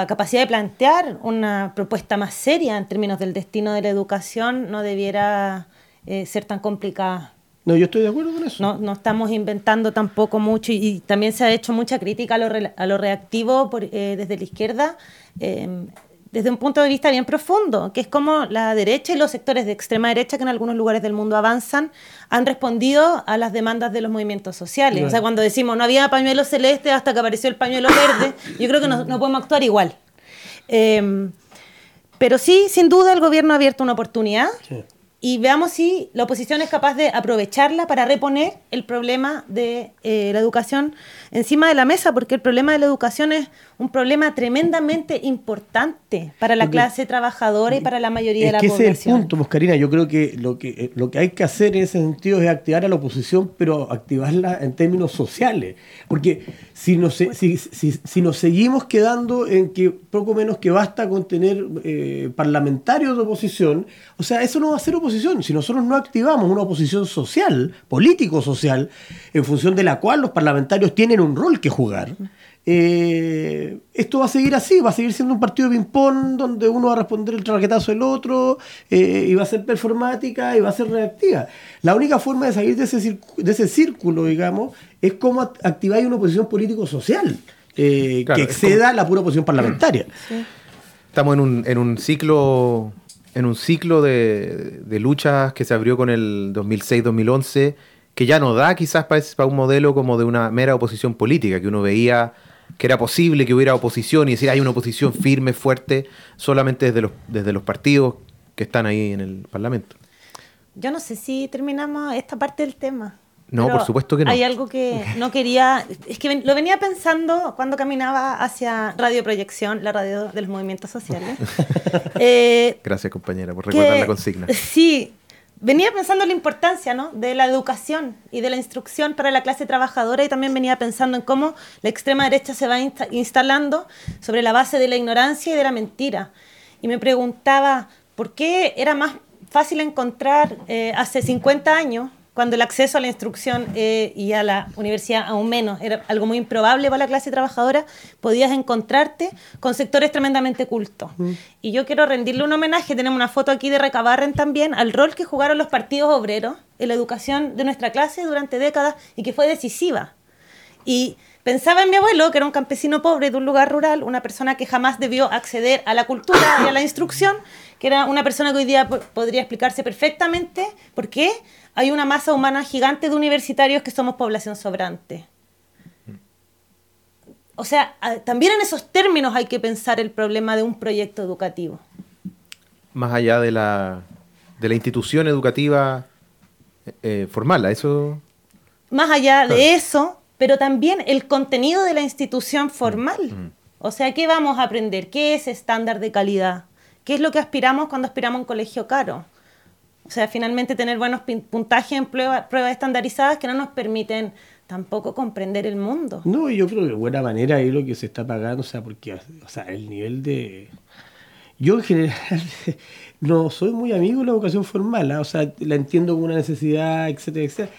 capacidad de plantear una propuesta más seria en términos del destino de la educación no debiera eh, ser tan complicada. No, yo estoy de acuerdo con eso. No, no estamos inventando tampoco mucho y, también se ha hecho mucha crítica a lo, a lo reactivo por, eh, desde la izquierda. Eh, desde un punto de vista bien profundo, que es como la derecha y los sectores de extrema derecha que en algunos lugares del mundo avanzan han respondido a las demandas de los movimientos sociales. O sea, cuando decimos no había pañuelo celeste hasta que apareció el pañuelo verde, yo creo que no, no podemos actuar igual. Em, pero sí, sin duda, el gobierno ha abierto una oportunidad. Sí y veamos si la oposición es capaz de aprovecharla para reponer el problema de eh, la educación encima de la mesa, porque el problema de la educación es un problema tremendamente importante para la clase trabajadora y para la mayoría de la población. Ese es el punto, Moscarina. Yo creo que lo, que eh, lo que hay que hacer en ese sentido es activar a la oposición, pero activarla en términos sociales. Porque si nos, si, si, nos seguimos quedando en que poco menos que basta con tener eh, parlamentarios de oposición, o sea, eso no va a ser oposición. Si nosotros no activamos una oposición social, político-social, en función de la cual los parlamentarios tienen un rol que jugar, eh, esto va a seguir así, va a seguir siendo un partido de ping-pong donde uno va a responder el traquetazo del otro eh, y va a ser performática y va a ser reactiva. La única forma de salir de ese, de ese círculo, digamos, es cómo activar una oposición político-social eh, que exceda la pura oposición parlamentaria. Estamos en un, en un ciclo en un ciclo de, de luchas que se abrió con el 2006-2011 que ya no da quizás para, un modelo como de una mera oposición política, que uno veía que era posible que hubiera oposición y decir hay una oposición firme, fuerte, solamente desde los, desde los partidos que están ahí en el Parlamento. Yo no sé si terminamos esta parte del tema. No, por supuesto que no. Hay algo que no quería, es que lo venía pensando cuando caminaba hacia Radio Proyección, la radio de los movimientos sociales. Eh, Gracias compañera por recordar la consigna. Sí, venía pensando en la importancia ¿no? de la educación y de la instrucción para la clase trabajadora y también venía pensando en cómo la extrema derecha se va instalando sobre la base de la ignorancia y de la mentira. Y me preguntaba, ¿por qué era más fácil encontrar eh, hace 50 años cuando el acceso a la instrucción eh, y a la universidad aún menos era algo muy improbable para la clase trabajadora, podías encontrarte con sectores tremendamente cultos. Mm. Y yo quiero rendirle un homenaje, tenemos una foto aquí de Recabarren también, al rol que jugaron los partidos obreros en la educación de nuestra clase durante décadas y que fue decisiva. Y pensaba en mi abuelo, que era un campesino pobre de un lugar rural, una persona que jamás debió acceder a la cultura y a la instrucción, que era una persona que hoy día podría explicarse perfectamente por qué hay una masa humana gigante de universitarios que somos población sobrante. O sea, también en esos términos hay que pensar el problema de un proyecto educativo. Más allá de la, de la institución educativa eh, formal, a eso... Más allá Claro. de eso, pero también el contenido de la institución formal. O sea, ¿qué vamos a aprender? ¿Qué es estándar de calidad? ¿Qué es lo que aspiramos cuando aspiramos a un colegio caro? O sea, finalmente tener buenos pin- puntajes en prueba- pruebas estandarizadas que no nos permiten tampoco comprender el mundo. No, y yo creo que de buena manera ahí lo que se está pagando, o sea, porque o sea, el nivel de... Yo en general no soy muy amigo de la educación formal, ¿ah? o sea, la entiendo como una necesidad, etcétera, etcétera.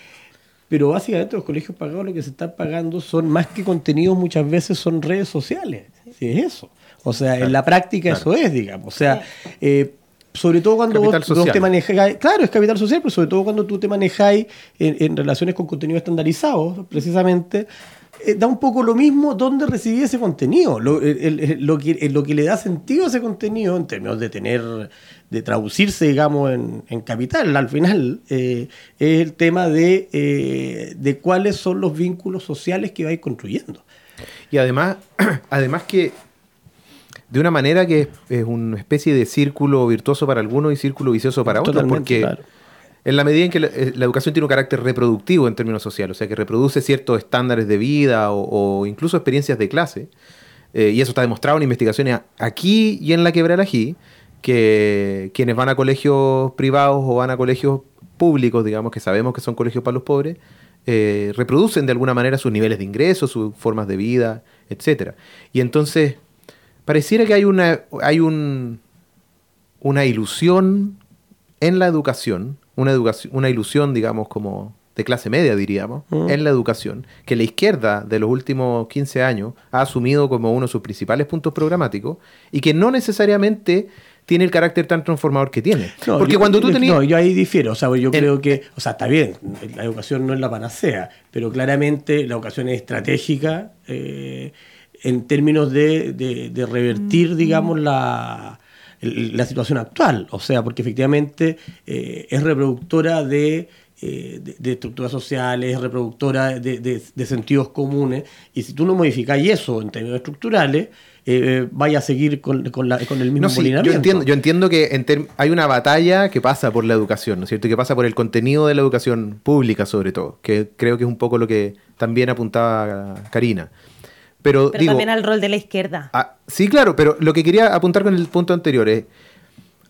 Pero básicamente los colegios pagados lo que se están pagando son más que contenidos, muchas veces son redes sociales. Si es eso. O sea, en la práctica claro. eso es, digamos. O sea, eh, sobre todo cuando vos, te manejáis, claro, es capital social, pero sobre todo cuando tú te manejáis en, en relaciones con contenido estandarizado, precisamente, eh, da un poco lo mismo dónde recibí ese contenido. Lo, el- el- lo que, lo que le da sentido a ese contenido, en términos de tener, de traducirse, digamos, en, en capital, al final, eh, es el tema de, eh, de cuáles son los vínculos sociales que vais construyendo. Y además, además que de una manera que es, es una especie de círculo virtuoso para algunos y círculo vicioso para otros, porque claro. en la medida en que la, eh, la educación tiene un carácter reproductivo en términos sociales, o sea, que reproduce ciertos estándares de vida o, o incluso experiencias de clase, eh, y eso está demostrado en investigaciones aquí y en la quebrada Ají, que quienes van a colegios privados o van a colegios públicos, digamos que sabemos que son colegios para los pobres, eh, reproducen de alguna manera sus niveles de ingresos, sus formas de vida, etcétera. Y entonces, pareciera que hay una, hay un, una ilusión en la educación, una, educación, una ilusión, digamos, como de clase media, diríamos, Mm. en la educación, que la izquierda de los últimos 15 años ha asumido como uno de sus principales puntos programáticos y que no necesariamente tiene el carácter tan transformador que tiene. No, Porque yo- cuando tú tenías... No, yo ahí difiero. O sea, yo creo que, o sea, está bien, la educación no es la panacea, pero claramente la educación es estratégica eh, en términos de, de- de revertir, digamos, la, la situación actual. O sea, porque efectivamente eh, es reproductora de, eh, de, de estructuras sociales, es reproductora de, de- de sentidos comunes, y si tú no modificas eso en términos estructurales, eh, vaya a seguir con, con la- con el mismo No, sí, yo entiendo, yo entiendo que en hay una batalla que pasa por la educación, ¿no es cierto? Y que pasa por el contenido de la educación pública, sobre todo, que creo que es un poco lo que también apuntaba Karina. Pero, Pero digo, también al rol de la izquierda. ah, sí, claro, pero lo que quería apuntar con el punto anterior es,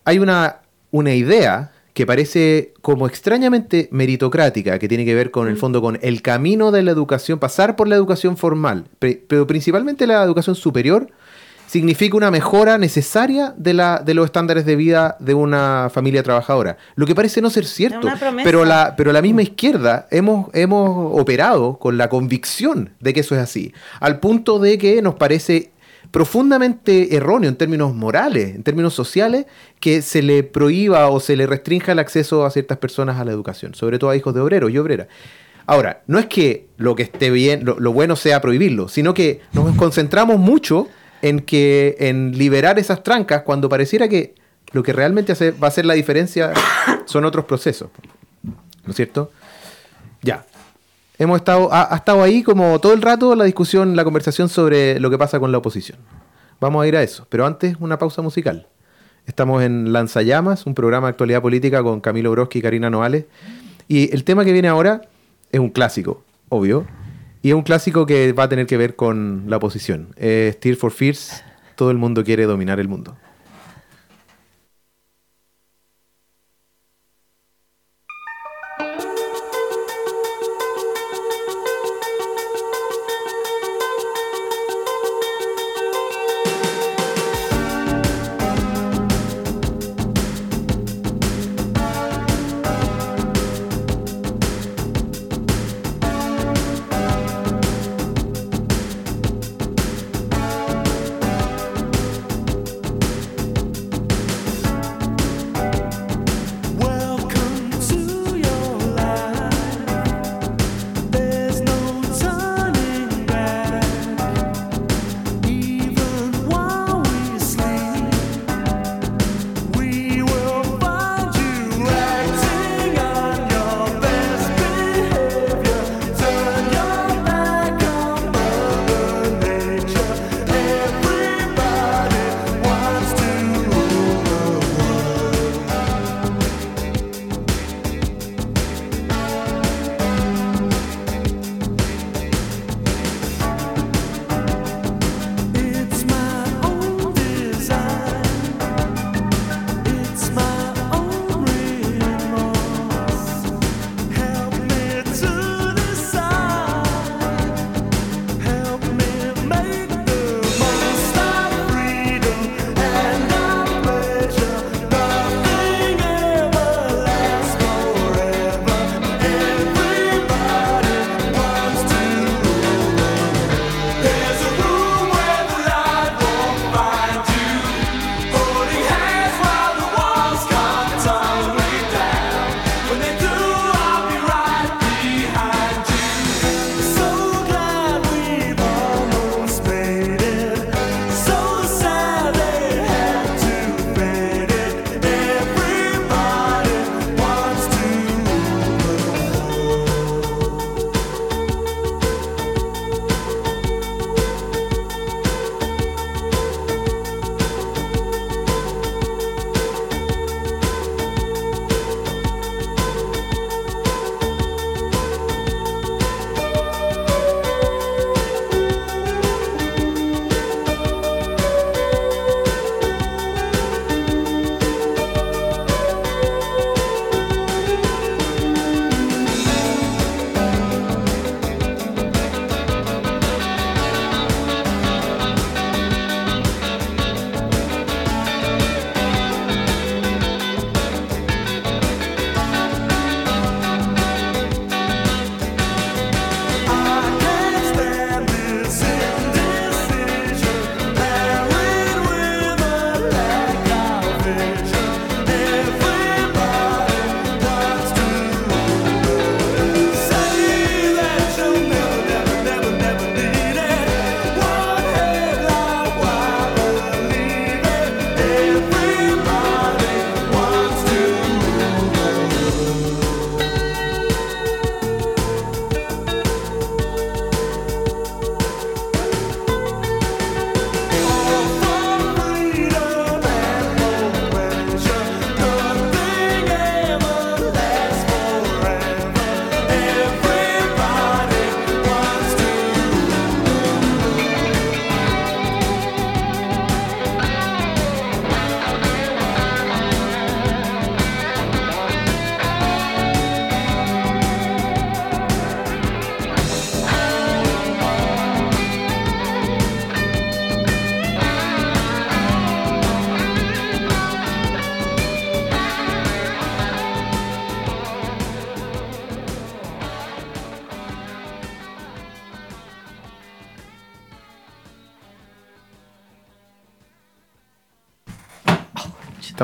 hay una, una idea que parece como extrañamente meritocrática, que tiene que ver con el fondo con el camino de la educación, pasar por la educación formal, pe- pero principalmente la educación superior, significa una mejora necesaria de, la, de los estándares de vida de una familia trabajadora. Lo que parece no ser cierto. Pero la, pero la misma izquierda hemos, hemos operado con la convicción de que eso es así. Al punto de que nos parece profundamente erróneo en términos morales, en términos sociales, que se le prohíba o se le restrinja el acceso a ciertas personas a la educación, sobre todo a hijos de obreros y obreras. Ahora, no es que lo que esté bien, lo, lo bueno sea prohibirlo, sino que nos concentramos mucho en que en liberar esas trancas cuando pareciera que lo que realmente va a hacer la diferencia son otros procesos. ¿No es cierto? Ya. Hemos estado, ha, ha estado ahí como todo el rato la discusión, la conversación sobre lo que pasa con la oposición. Vamos a ir a eso, pero antes una pausa musical. Estamos en Lanzallamas, un programa de actualidad política con Camilo Broski y Karina Noales. Y el tema que viene ahora es un clásico, obvio. Y es un clásico que va a tener que ver con la oposición. Es Tear for Fears, todo el mundo quiere dominar el mundo.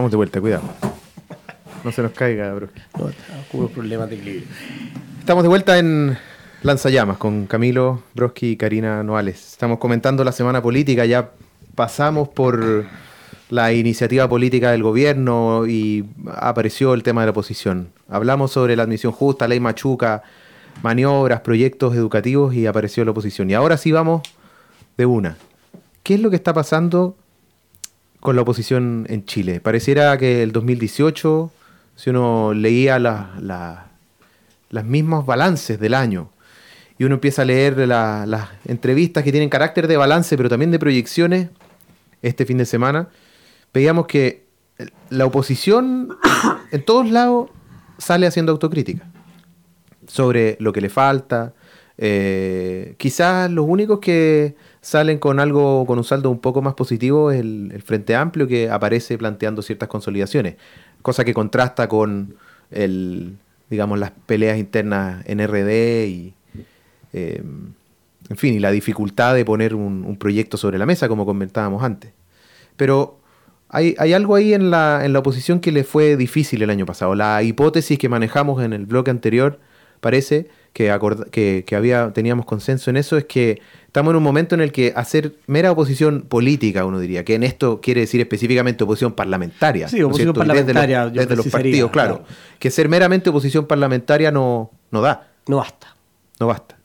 Estamos de vuelta, cuidado. No se nos caiga, bro. No, problemas de equilibrio. Estamos de vuelta en Lanzallamas con Camilo Broski y Karina Noales. Estamos comentando la semana política, ya pasamos por la iniciativa política del gobierno y apareció el tema de la oposición. Hablamos sobre la admisión justa, ley machuca, maniobras, proyectos educativos y apareció la oposición. Y ahora sí vamos de una. ¿Qué es lo que está pasando con la oposición en Chile? Pareciera que el 2018, si uno leía las las mismos balances del año, y uno empieza a leer las entrevistas que tienen carácter de balance, pero también de proyecciones, este fin de semana, veíamos que la oposición en todos lados sale haciendo autocrítica sobre lo que le falta. Eh, quizás los únicos que salen con algo, con un saldo un poco más positivo es el, Frente Amplio que aparece planteando ciertas consolidaciones, cosa que contrasta con el, digamos, las peleas internas en RD y, eh, en fin, y la dificultad de poner un, proyecto sobre la mesa, como comentábamos antes. Pero hay, algo ahí en la, en la oposición que le fue difícil el año pasado. La hipótesis que manejamos en el bloque anterior parece que, que, había, teníamos consenso en eso, es que estamos en un momento en el que hacer mera oposición política, uno diría, que en esto quiere decir específicamente oposición parlamentaria. Sí, oposición parlamentaria. Desde, los partidos, claro, Que ser meramente oposición parlamentaria no, no da. No basta. No basta.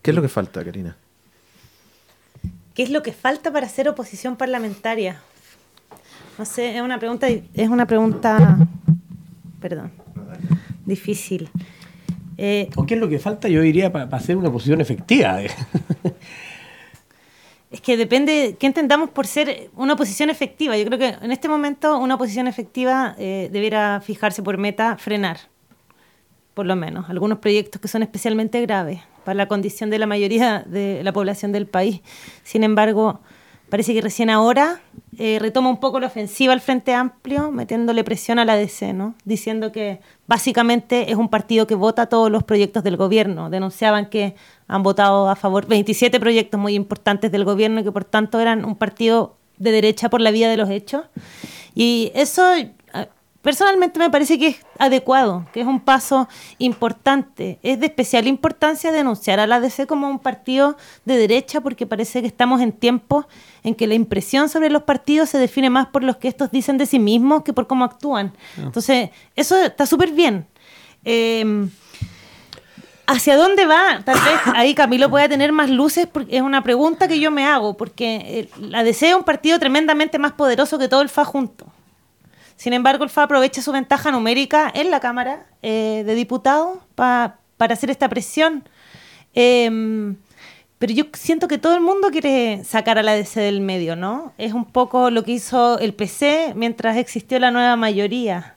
¿Qué es lo que falta, Karina? ¿Qué es lo que falta para hacer oposición parlamentaria? No sé, es una pregunta, es una pregunta, perdón, difícil. Eh, ¿O qué es lo que falta? Yo diría para hacer una oposición efectiva. es que depende qué entendamos por ser una oposición efectiva. Yo creo que en este momento una oposición efectiva eh, debiera fijarse por meta frenar, por lo menos, algunos proyectos que son especialmente graves para la condición de la mayoría de la población del país. Sin embargo, parece que recién ahora eh, retoma un poco la ofensiva al Frente Amplio, metiéndole presión a la DC, ¿no? diciendo que básicamente es un partido que vota todos los proyectos del gobierno. Denunciaban que han votado a favor 27 proyectos muy importantes del gobierno y que por tanto eran un partido de derecha por la vía de los hechos. Y eso Personalmente me parece que es adecuado, que es un paso importante. Es de especial importancia denunciar a la DC como un partido de derecha porque parece que estamos en tiempos en que la impresión sobre los partidos se define más por lo que estos dicen de sí mismos que por cómo actúan. Ah. Entonces, eso está súper bien. Em, ¿Hacia dónde va? Tal vez ahí Camilo pueda tener más luces, porque es una pregunta que yo me hago, porque la DC es un partido tremendamente más poderoso que todo el FA junto. Sin embargo, el FA aprovecha su ventaja numérica en la Cámara eh, de Diputados para hacer esta presión. Em, pero yo siento que todo el mundo quiere sacar a la DC del medio, ¿no? Es un poco lo que hizo el PC mientras existió la nueva mayoría.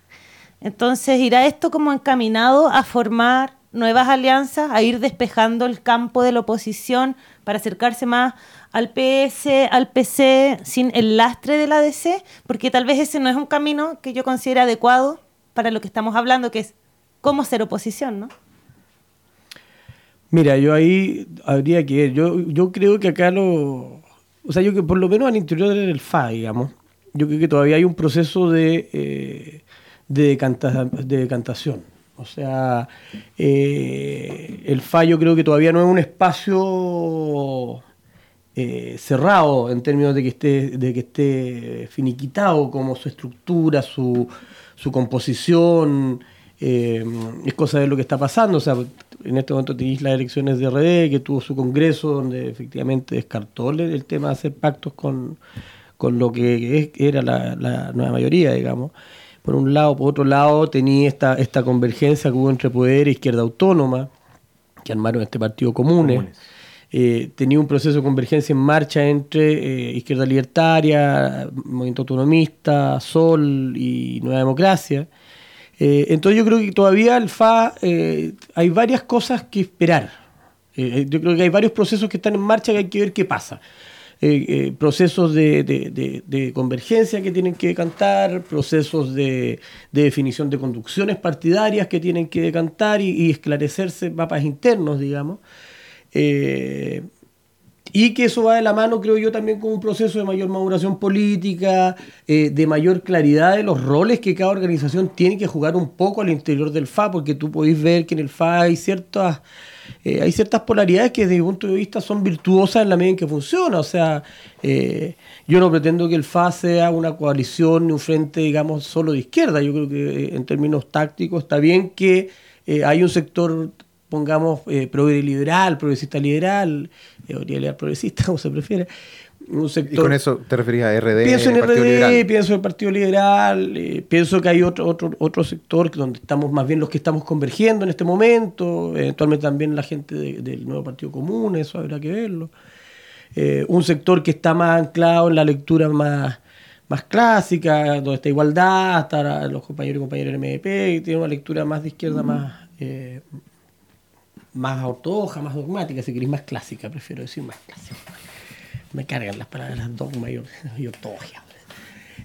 Entonces, irá esto como encaminado a formar nuevas alianzas, a ir despejando el campo de la oposición para acercarse más al PS, al PC sin el lastre de la DC, porque tal vez ese no es un camino que yo considere adecuado para lo que estamos hablando, que es cómo ser oposición, ¿no? Mira, yo ahí habría que ver. Yo, yo creo que acá lo. O sea, yo que por lo menos al interior del FA, digamos, yo creo que todavía hay un proceso de, eh, de, de decantación. O sea, eh, el FA yo creo que todavía no es un espacio eh, cerrado en términos de que esté, de que esté finiquitado como su estructura, su, su composición, eh, es cosa de lo que está pasando. O sea, en este momento tenéis las elecciones de RD, que tuvo su congreso, donde efectivamente descartó el tema de hacer pactos con, con lo que era la, la, nueva mayoría, digamos. Por un lado, por otro lado, tenía esta, esta convergencia que hubo entre poder e izquierda autónoma, que armaron este partido común eh, tenía un proceso de convergencia en marcha entre eh, izquierda libertaria, movimiento autonomista, Sol y Nueva Democracia. Eh, entonces yo creo que todavía el hay varias cosas que esperar. yo creo que hay varios procesos que están en marcha que hay que ver qué pasa. procesos de, convergencia que tienen que decantar, procesos de, definición de conducciones partidarias que tienen que decantar y esclarecerse mapas internos, digamos. Eh, Y que eso va de la mano, creo yo, también con un proceso de mayor maduración política, eh, de mayor claridad de los roles que cada organización tiene que jugar un poco al interior del FA, porque tú podéis ver que en el FA hay ciertas, eh, hay ciertas polaridades que desde mi punto de vista son virtuosas en la medida en que funciona. O sea, yo no pretendo que el FA sea una coalición ni un frente, digamos, solo de izquierda. Yo creo que en términos tácticos está bien que hay un sector pongamos eh, liberal, progresista liberal, eh, liberal progresista, como se prefiere. Un sector, ¿Y con eso te referías a RD? Pienso en RD, pienso en el Partido Liberal, eh, pienso que hay otro, otro, otro sector donde estamos más bien los que estamos convergiendo en este momento, eventualmente también la gente del nuevo Partido Común, eso habrá que verlo. Eh, un sector que está más anclado en la lectura más, más clásica, donde está igualdad, está los compañeros y compañeras del MDP, y tiene una lectura más de izquierda, más, más ortodoxa, más dogmática, si queréis más clásica, prefiero decir más clásica. Me cargan las palabras dogma y, y ortodoxia.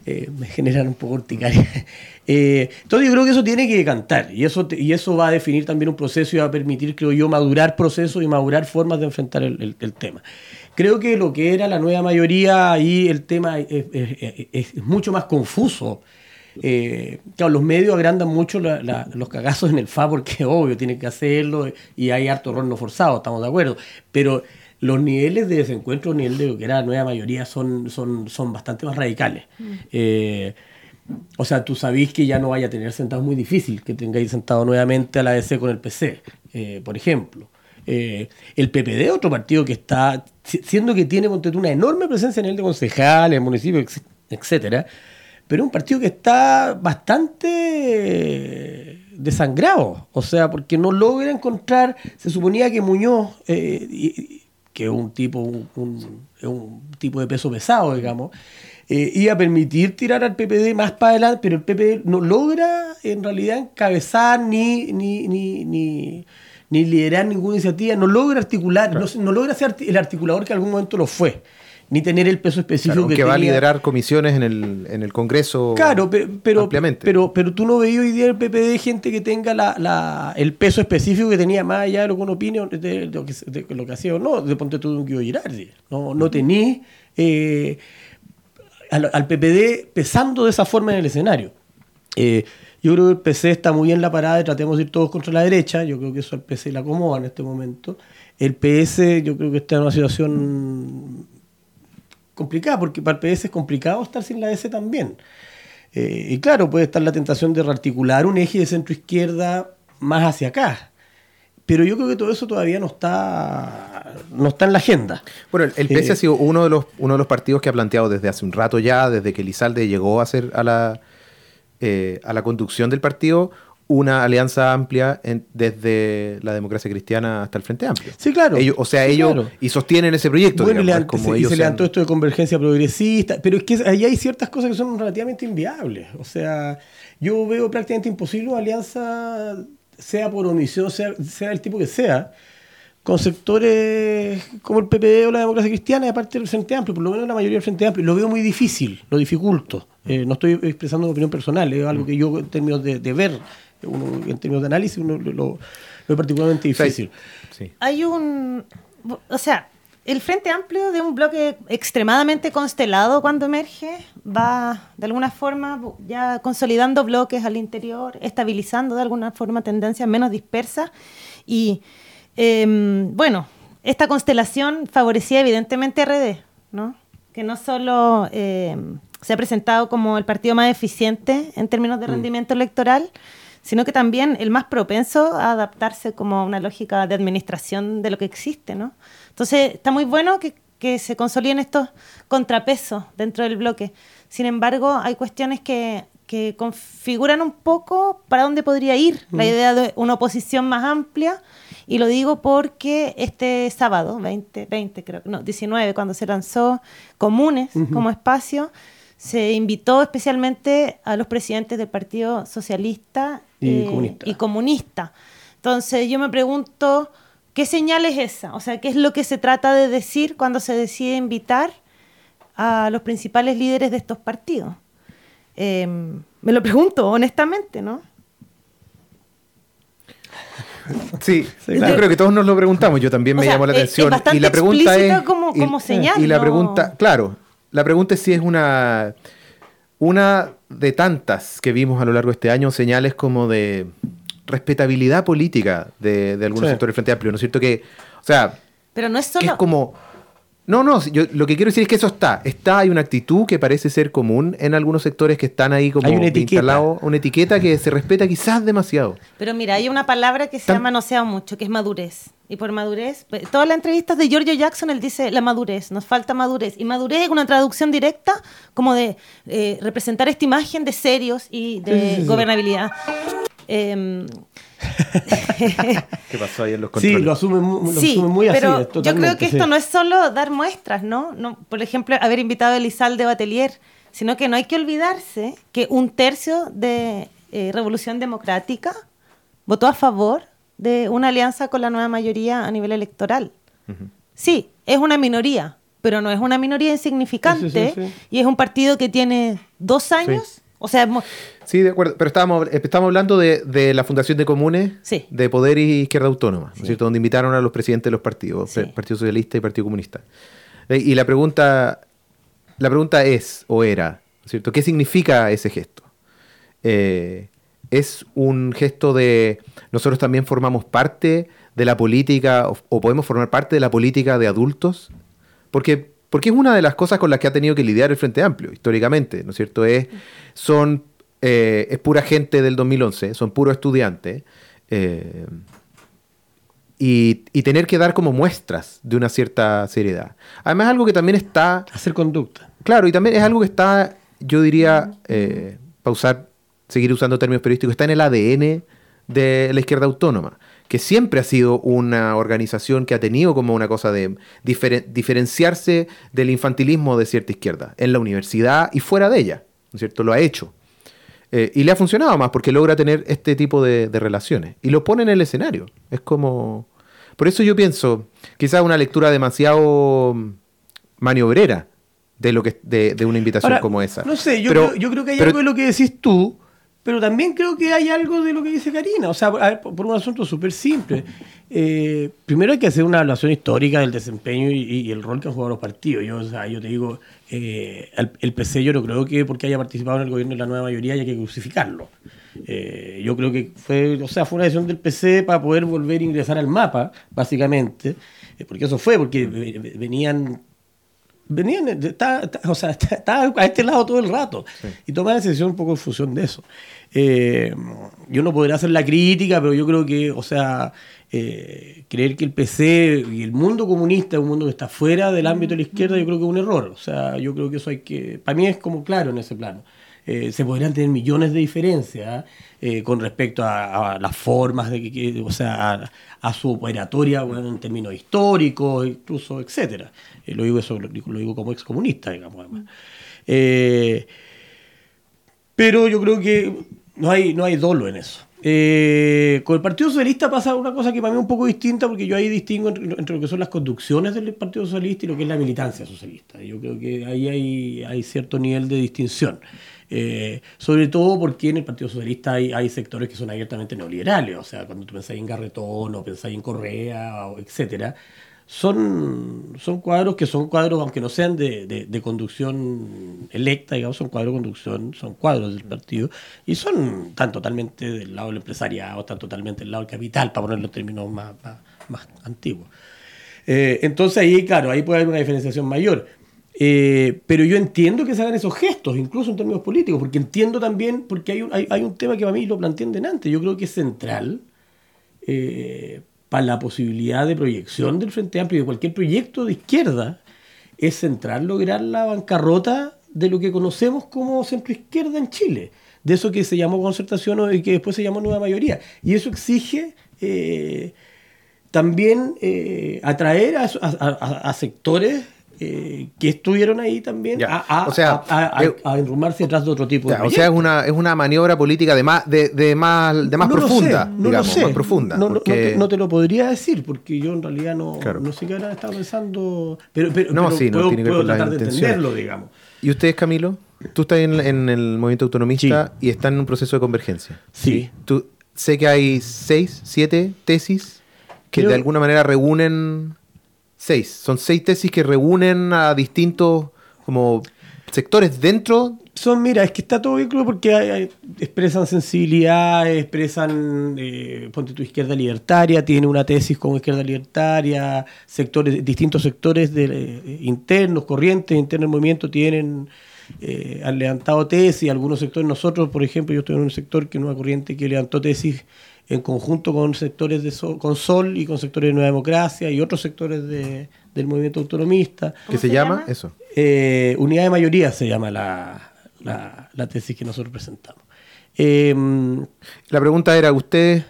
Eh, me generan un poco urticaria. Eh, entonces yo creo que eso tiene que cantar y eso, y eso va a definir también un proceso y va a permitir, creo yo, madurar procesos y madurar formas de enfrentar el, tema. Creo que lo que era la nueva mayoría ahí el tema es mucho más confuso eh, claro, los medios agrandan mucho los cagazos en el FA porque obvio, tienen que hacerlo y hay harto rol no forzado, estamos de acuerdo. Pero los niveles de desencuentro, nivel de lo que era la nueva mayoría, son, son, son bastante más radicales. Mm. Eh, o sea, tú sabéis que ya no vaya a tener sentado muy difícil que tengáis sentado nuevamente a la DC con el PC, eh, por ejemplo. el PPD, otro partido que está, siendo que tiene una enorme presencia en el de concejales, municipios, etcétera, pero un partido que está bastante desangrado, o sea, porque no logra encontrar, se suponía que Muñoz, eh, que es un tipo, un, tipo de peso pesado, digamos, eh, iba a permitir tirar al PPD más para adelante, pero el PPD no logra en realidad encabezar ni, ni, ni, ni, liderar ninguna iniciativa, no logra articular, no, no logra ser el articulador que en algún momento lo fue ni tener el peso específico que, va a liderar comisiones en el, en el Congreso. Claro, pero, pero, pero, tú no veías hoy día el PPD gente que tenga la, el peso específico que tenía más allá de lo que uno opine de, lo, que, lo que hacía o no, de ponte tú un Guido Girardi. No, no tení eh, al, PPD pesando de esa forma en el escenario. Eh, yo creo que el PC está muy en la parada y tratemos de ir todos contra la derecha. Yo creo que eso al PC le acomoda en este momento. El PS yo creo que está en una situación complicada, porque para el PS es complicado estar sin la S también. Eh, y claro, puede estar la tentación de rearticular un eje de centro izquierda más hacia acá. Pero yo creo que todo eso todavía no está, no está en la agenda. Bueno, el, PS ha eh, sido uno de, los, uno de los partidos que ha planteado desde hace un rato ya, desde que Lizalde llegó a, ser a, la, eh, a la conducción del partido, una alianza amplia desde la democracia cristiana hasta el Frente Amplio. Sí, claro. o sea, ellos y sostienen ese proyecto. Bueno, como y se levantó esto de convergencia progresista, pero es que ahí hay ciertas cosas que son relativamente inviables. O sea, yo veo prácticamente imposible una alianza, sea por omisión, sea, sea el tipo que sea, con sectores como el PPD o la democracia cristiana y aparte del Frente Amplio, por lo menos la mayoría del Frente Amplio. Lo veo muy difícil, lo dificulto. Eh, no estoy expresando una opinión personal, es algo que yo en términos de, de ver en términos de análisis uno lo, ve particularmente difícil. Hay un, o sea, el Frente Amplio de un bloque extremadamente constelado cuando emerge va de alguna forma ya consolidando bloques al interior, estabilizando de alguna forma tendencias menos dispersas y em, bueno, esta constelación favorecía evidentemente a RD, ¿no? que no solo em, se ha presentado como el partido más eficiente en términos de mm. rendimiento electoral, sino que también el más propenso a adaptarse como a una lógica de administración de lo que existe, ¿no? Entonces, está muy bueno que, se consoliden estos contrapesos dentro del bloque. Sin embargo, hay cuestiones que, configuran un poco para dónde podría ir la mm. idea de una oposición más amplia. Y lo digo porque este sábado, 20, 20 creo, no, 19, cuando se lanzó Comunes como espacio, se invitó especialmente a los presidentes del Partido Socialista eh, y, comunista. Entonces yo me pregunto, ¿qué señal es esa? O sea, ¿qué es lo que se trata de decir cuando se decide invitar a los principales líderes de estos partidos? Em, me lo pregunto honestamente, ¿no? Sí, Sí, yo creo que todos nos lo preguntamos. Yo también O me sea, llamó la es- es atención. y la pregunta es. como- y- señal, Y la ¿no? pregunta, claro, la pregunta es si es una. Una de tantas que vimos a lo largo de este año, señales como de respetabilidad política de, de algunos Sí. sectores del Frente Amplio. ¿No es cierto? Que, o sea, Pero no es que solo... es como. No, no, yo lo que quiero decir es que eso está. Está, hay una actitud que parece ser común en algunos sectores que están ahí como Hay una etiqueta. instalados, una etiqueta que se respeta quizás demasiado. Pero mira, hay una palabra que se Tam- ha manoseado mucho, que es madurez. Y por madurez, pe- todas las entrevistas de Giorgio Jackson, él dice la madurez, nos falta madurez. Y madurez es una traducción directa como de eh, representar esta imagen de serios y de Sí, sí, sí, sí. gobernabilidad. Em, ¿Qué pasó ahí en los Sí, controles? lo asume, mu- lo sí, muy así. pero es yo creo que esto sí. no es solo dar muestras, ¿no? no por ejemplo, haber invitado a Elizalde Batelier, sino que no hay que olvidarse que un tercio de eh, Revolución Democrática votó a favor de una alianza con la nueva mayoría a nivel electoral. Sí, es una minoría, pero no es una minoría insignificante Sí, sí, sí, sí. y es un partido que tiene dos años. O sea, Sí, de acuerdo. Pero estábamos, estábamos hablando de, de la Fundación de Comunes Sí. de Poder y Izquierda Autónoma, ¿no es cierto? Donde invitaron a los presidentes de los partidos, Sí. Partido Socialista y Partido Comunista. Eh, Y la pregunta, la pregunta es, o era, ¿no es cierto? ¿Qué significa ese gesto? Eh, ¿Es un gesto de nosotros también formamos parte de la política o, o podemos formar parte de la política de adultos? Porque, porque es una de las cosas con las que ha tenido que lidiar el Frente Amplio, históricamente, ¿no es cierto? Es, son, eh, es pura gente del 2011, son puros estudiantes. eh, y, y tener que dar como muestras de una cierta seriedad. Además, algo que también está Hacer conducta. Claro, y también es algo que está, yo diría, eh, para usar, seguir usando términos periodísticos, está en el ADN de la izquierda autónoma, que siempre ha sido una organización que ha tenido como una cosa de diferen- diferenciarse del infantilismo de cierta izquierda, en la universidad y fuera de ella, ¿no es cierto? Lo ha hecho. Eh, y le ha funcionado más porque logra tener este tipo de, de relaciones. Y lo pone en el escenario. Es como... Por eso yo pienso, quizás una lectura demasiado maniobrera de lo que de, de una invitación Ahora, como esa. No sé, yo, Pero- creo, yo creo que hay pero- algo de lo que decís tú, pero también creo que hay algo de lo que dice Karina. O sea, por un asunto súper simple. Eh, primero hay que hacer una evaluación histórica del desempeño y, el rol que han jugado los partidos. Yo, o sea, yo te digo, eh, el, PC yo no creo que porque haya participado en el gobierno de la nueva mayoría haya que crucificarlo. Eh, yo creo que fue, o sea, fue una decisión del PC para poder volver a ingresar al mapa, básicamente. Eh, porque eso fue, porque ve- ve- venían venían, de- está- está- o sea, está- estaba a este lado todo el rato. Y tomar esa decisión un poco en función de eso. Eh, yo no podré hacer la crítica, pero yo creo que, o sea, eh, creer que el PC y el mundo comunista es un mundo que está fuera del ámbito de la izquierda, yo creo que es un error. O sea, yo creo que eso hay que, para mí es como claro en ese plano. Eh, se podrían tener millones de diferencias eh, con respecto a, a las formas de que, o sea, a, a su operatoria bueno, en términos históricos, incluso, etcétera. Eh, lo digo eso, lo, lo digo como excomunista, digamos, además. Eh, pero yo creo que no hay, no hay dolo en eso. Eh, con el Partido Socialista pasa una cosa que para mí es un poco distinta porque yo ahí distingo entre, entre lo que son las conducciones del Partido Socialista y lo que es la militancia socialista. Yo creo que ahí hay, hay cierto nivel de distinción. Eh, sobre todo porque en el Partido Socialista hay, sectores que son abiertamente neoliberales. O sea, cuando tú pensáis en Garretón o pensáis en Correa, o etcétera, son, cuadros que son cuadros, aunque no sean de, conducción electa, digamos, son cuadros de conducción, son cuadros del partido, y son tan totalmente del lado del empresariado, tan totalmente del lado del capital, para poner los términos más antiguos. Eh, entonces ahí, claro, ahí puede haber una diferenciación mayor. Eh, pero yo entiendo que se hagan esos gestos, incluso en términos políticos, porque entiendo también, porque hay un, hay, un tema que para mí lo planteé antes, yo creo que es central eh, para la posibilidad de proyección del Frente Amplio y de cualquier proyecto de izquierda, es central lograr la bancarrota de lo que conocemos como centroizquierda en Chile, de eso que se llamó concertación y que después se llamó nueva mayoría. Y eso exige eh, también atraer a sectores eh, que estuvieron ahí también Ya, a, a- o sea, a- eh, a enrumarse detrás de otro tipo de Ya, o sea, es proyectos. una, es una maniobra política de más, de, de más, de más No profunda, sé, no digamos, más profunda. No, porque- te, no te lo podría decir porque yo en realidad no, Claro. no sé qué habrán estado pensando. Pero, pero, No, pero sí, no, puedo, tiene que puedo tratar de entenderlo, digamos. ¿Y ustedes, Camilo? Tú estás en, en el movimiento autonomista y estás en un proceso de convergencia. Sí. ¿Tú sé que hay seis, siete tesis que Creo- de alguna manera reúnen seis. Son seis tesis que reúnen a distintos como sectores dentro. Son, mira, es que está todo claro porque hay- expresan sensibilidad, expresan, eh, ponte tu izquierda libertaria, tiene una tesis como izquierda libertaria, sectores, distintos sectores de, eh, internos, corrientes internos del movimiento tienen, eh, han levantado tesis, algunos sectores, nosotros, por ejemplo, yo estoy en un sector que es una corriente que levantó tesis en conjunto con sectores de Sol, con Sol y con sectores de Nueva Democracia y otros sectores de- del movimiento autonomista. ¿Cómo se, se llama? llama? eso. Eh, unidad de mayoría se llama la, la- la tesis que nosotros presentamos. Eh, La pregunta era, ¿ustedes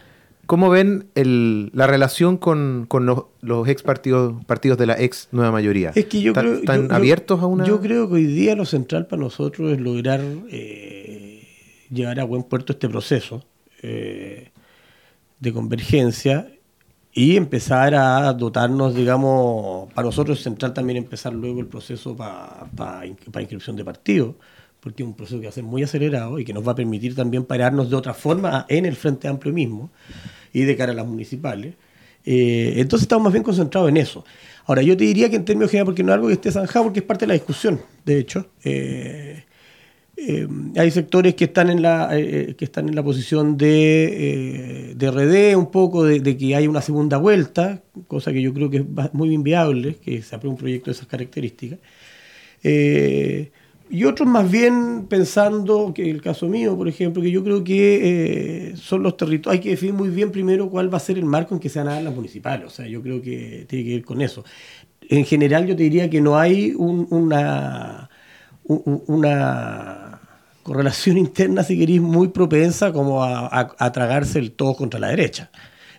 cómo ven el- la relación con, con los, los ex partidos, partidos de la ex nueva mayoría? es que yo ¿Están, creo. están yo- abiertos a una...? Yo creo que hoy día lo central para nosotros es lograr eh, llevar a buen puerto este proceso eh, de convergencia y empezar a dotarnos, digamos, para nosotros central también empezar luego el proceso para inscripción de partido, porque es un proceso que va a ser muy acelerado y que nos va a permitir también pararnos de otra forma en el Frente Amplio mismo y de cara a las municipales. Eh, entonces estamos más bien concentrados en eso. Ahora, yo te diría que en términos generales, porque no es algo que esté zanjado, porque es parte de la discusión, de hecho. Eh, eh, hay sectores que están en la eh, que están en la posición de, eh, de RD un poco de, que haya una segunda vuelta cosa que yo creo que es muy inviable que se apruebe un proyecto de esas características. Eh, y otros más bien pensando que el caso mío por ejemplo que yo creo que eh, son los territorios hay que definir muy bien primero cuál va a ser el marco en que se van a dar las municipales o sea yo creo que tiene que ir con eso. En general yo te diría que no hay un- una una correlación interna, si queréis, muy propensa como a, a- a tragarse el todo contra la derecha.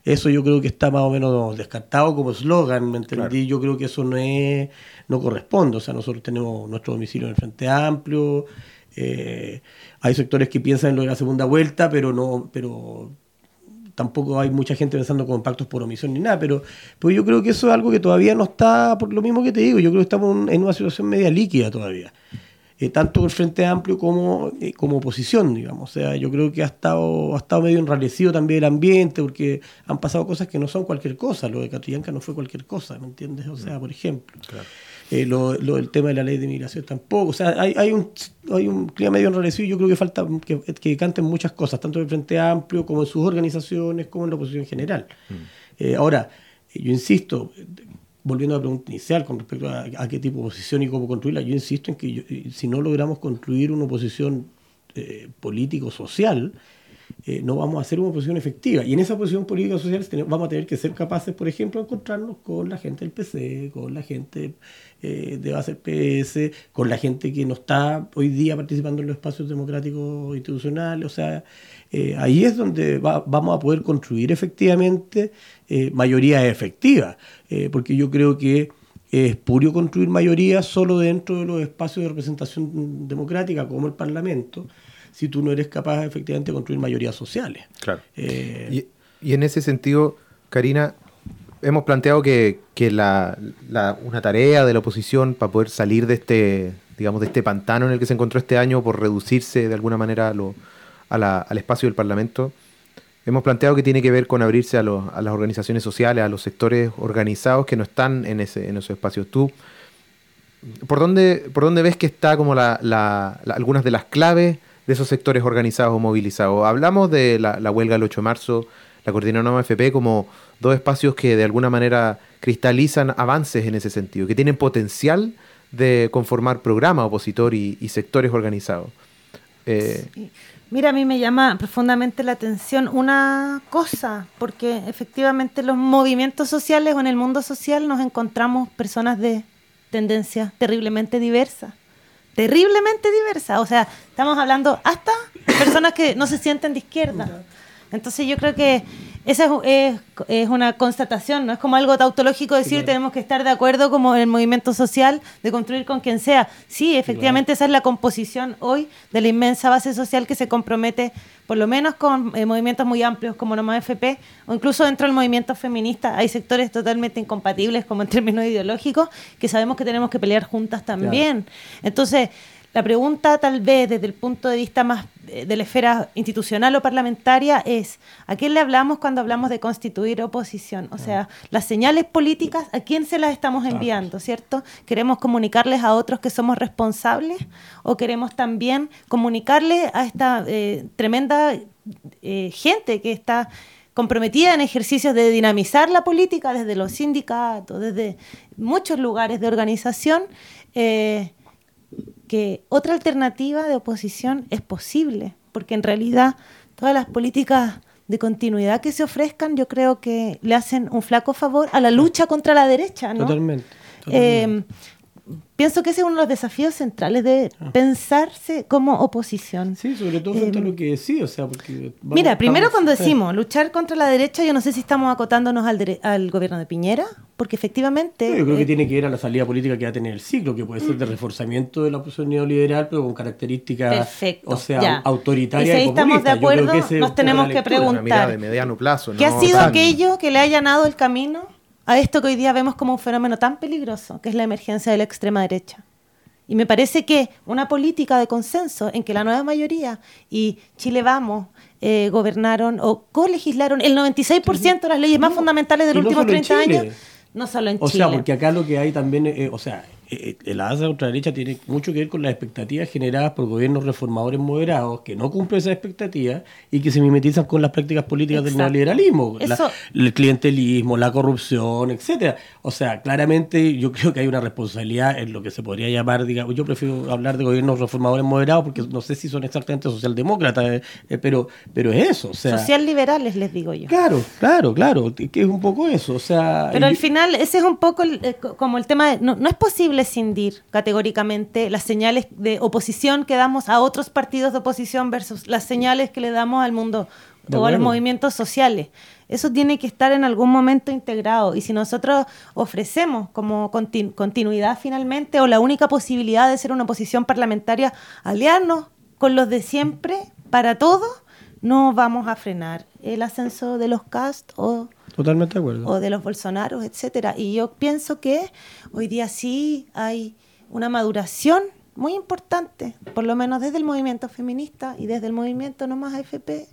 Eso yo creo que está más o menos descartado como eslogan, ¿me entendí? Yo creo que eso no es, no corresponde. O sea, nosotros tenemos nuestro domicilio en el Frente Amplio, eh, hay sectores que piensan en lo de la segunda vuelta, pero no, pero tampoco hay mucha gente pensando con pactos por omisión ni nada, pero pues yo creo que eso es algo que todavía no está, por lo mismo que te digo, yo creo que estamos en una situación media líquida todavía. Eh, tanto el Frente Amplio como, eh, como oposición, digamos. O sea, yo creo que ha estado, ha estado medio enrarecido también el ambiente, porque han pasado cosas que no son cualquier cosa. Lo de Catrillanca no fue cualquier cosa, ¿me entiendes? O sea, por ejemplo. Eh, lo, lo del tema de la ley de migración tampoco. O sea, hay, hay, un, hay un clima medio enrarecido y yo creo que falta que, que canten muchas cosas, tanto en el Frente Amplio como en sus organizaciones, como en la oposición en general. Eh, ahora, eh, yo insisto, eh, volviendo a la pregunta inicial con respecto a, a qué tipo de oposición y cómo construirla, yo insisto en que yo- si no logramos construir una oposición eh, político-social, eh, no vamos a hacer una oposición efectiva. Y en esa oposición político-social tenemos- vamos a tener que ser capaces, por ejemplo, de encontrarnos con la gente del PC, con la gente eh, de base del PS, con la gente que no está hoy día participando en los espacios democráticos institucionales. O sea, eh, ahí es donde va- vamos a poder construir efectivamente mayoría efectiva. Porque yo creo que es purio construir mayoría solo dentro de los espacios de representación democrática como el Parlamento, si tú no eres capaz efectivamente de construir mayorías sociales. Claro. Eh, Y, y en ese sentido, Karina, hemos planteado que, que la, la- una tarea de la oposición para poder salir de este, digamos, de este pantano en el que se encontró este año por reducirse de alguna manera a lo- a la- al espacio del Parlamento, hemos planteado que tiene que ver con abrirse a, los- a las organizaciones sociales, a los sectores organizados que no están en, ese, en esos espacios. ¿Tú por dónde, por dónde ves que está como la, la- la- algunas de las claves de esos sectores organizados o movilizados? Hablamos de la, huelga del 8 de marzo, la coordinadora FP como dos espacios que de alguna manera cristalizan avances en ese sentido, que tienen potencial de conformar programa opositor y, y sectores organizados. Eh, Mira, a mí me llama profundamente la atención una cosa, porque efectivamente los movimientos sociales o en el mundo social nos encontramos personas de tendencias terriblemente diversas. Terriblemente diversas. O sea, estamos hablando hasta personas que no se sienten de izquierda. Entonces yo creo que esa es, es- es una constatación, no es como algo tautológico decir tenemos que estar de acuerdo como el movimiento social de construir con quien sea. Sí, efectivamente esa es la composición hoy de la inmensa base social que se compromete por lo menos con eh, movimientos muy amplios como Nomás FP o incluso dentro del movimiento feminista. Hay sectores totalmente incompatibles como en términos ideológicos que sabemos que tenemos que pelear juntas también. Entonces, la pregunta tal vez desde el punto de vista más eh, de la esfera institucional o parlamentaria es, ¿a quién le hablamos cuando hablamos de constituir oposición? O sea, las señales políticas, ¿a quién se las estamos enviando, cierto? ¿Queremos comunicarles a otros que somos responsables o queremos también comunicarle a esta eh, tremenda eh, gente que está comprometida en ejercicios de dinamizar la política desde los sindicatos, desde muchos lugares de organización, eh, que otra alternativa de oposición es posible, porque en realidad todas las políticas de continuidad que se ofrezcan, yo creo que le hacen un flaco favor a la lucha contra la derecha, ¿no? Totalmente. Eh, pienso que ese es uno de los desafíos centrales de Ah. pensarse como oposición. Sí, sobre todo frente a lo que decía, o sea, porque... vamos- Mira, primero estamos- cuando decimos luchar contra la derecha, yo no sé si estamos acotándonos al, dere- al gobierno de Piñera, porque efectivamente... No, yo creo que eh, tiene que ver a la salida política que va a tener el ciclo, que puede ser de reforzamiento de la posición neoliberal, pero con características, Perfecto, o sea, ya. autoritarias Y si ahí y estamos de acuerdo, que nos tenemos que preguntar. De mediano plazo. ¿Qué no ha sido tan- aquello que le ha allanado el camino a esto que hoy día vemos como un fenómeno tan peligroso, que es la emergencia de la extrema derecha? Y me parece que una política de consenso en que la nueva mayoría y Chile Vamos eh, gobernaron o colegislaron el 96% de las leyes más fundamentales de los no últimos solo en 30 Chile. años, no solo en O Chile. sea, porque acá lo que hay también, eh, o sea, eh, la alza de ultraderecha tiene mucho que ver con las expectativas generadas por gobiernos reformadores moderados que no cumplen esas expectativas y que se mimetizan con las prácticas políticas Exacto. del neoliberalismo, la- el clientelismo, la corrupción, etcétera. O sea, claramente yo creo que hay una responsabilidad en lo que se podría llamar, digamos, yo prefiero hablar de gobiernos reformadores moderados porque no sé si son exactamente socialdemócratas, eh, eh, pero, pero es eso, o sea, Social liberales, les digo yo. claro, claro, claro, que es un poco eso, o sea, Pero al final ese es un poco el- co- como el tema de, no, no es posible escindir categóricamente las señales de oposición que damos a otros partidos de oposición versus las señales que le damos al mundo De o a los movimientos sociales. Eso tiene que estar en algún momento integrado y si nosotros ofrecemos como contin- continuidad finalmente o la única posibilidad de ser una oposición parlamentaria aliarnos con los de siempre para todo, no vamos a frenar el ascenso de los cast o totalmente de acuerdo. o de los Bolsonaros, etcétera. Y yo pienso que hoy día sí hay una maduración muy importante, por lo menos desde el movimiento feminista y desde el movimiento No Más AFP,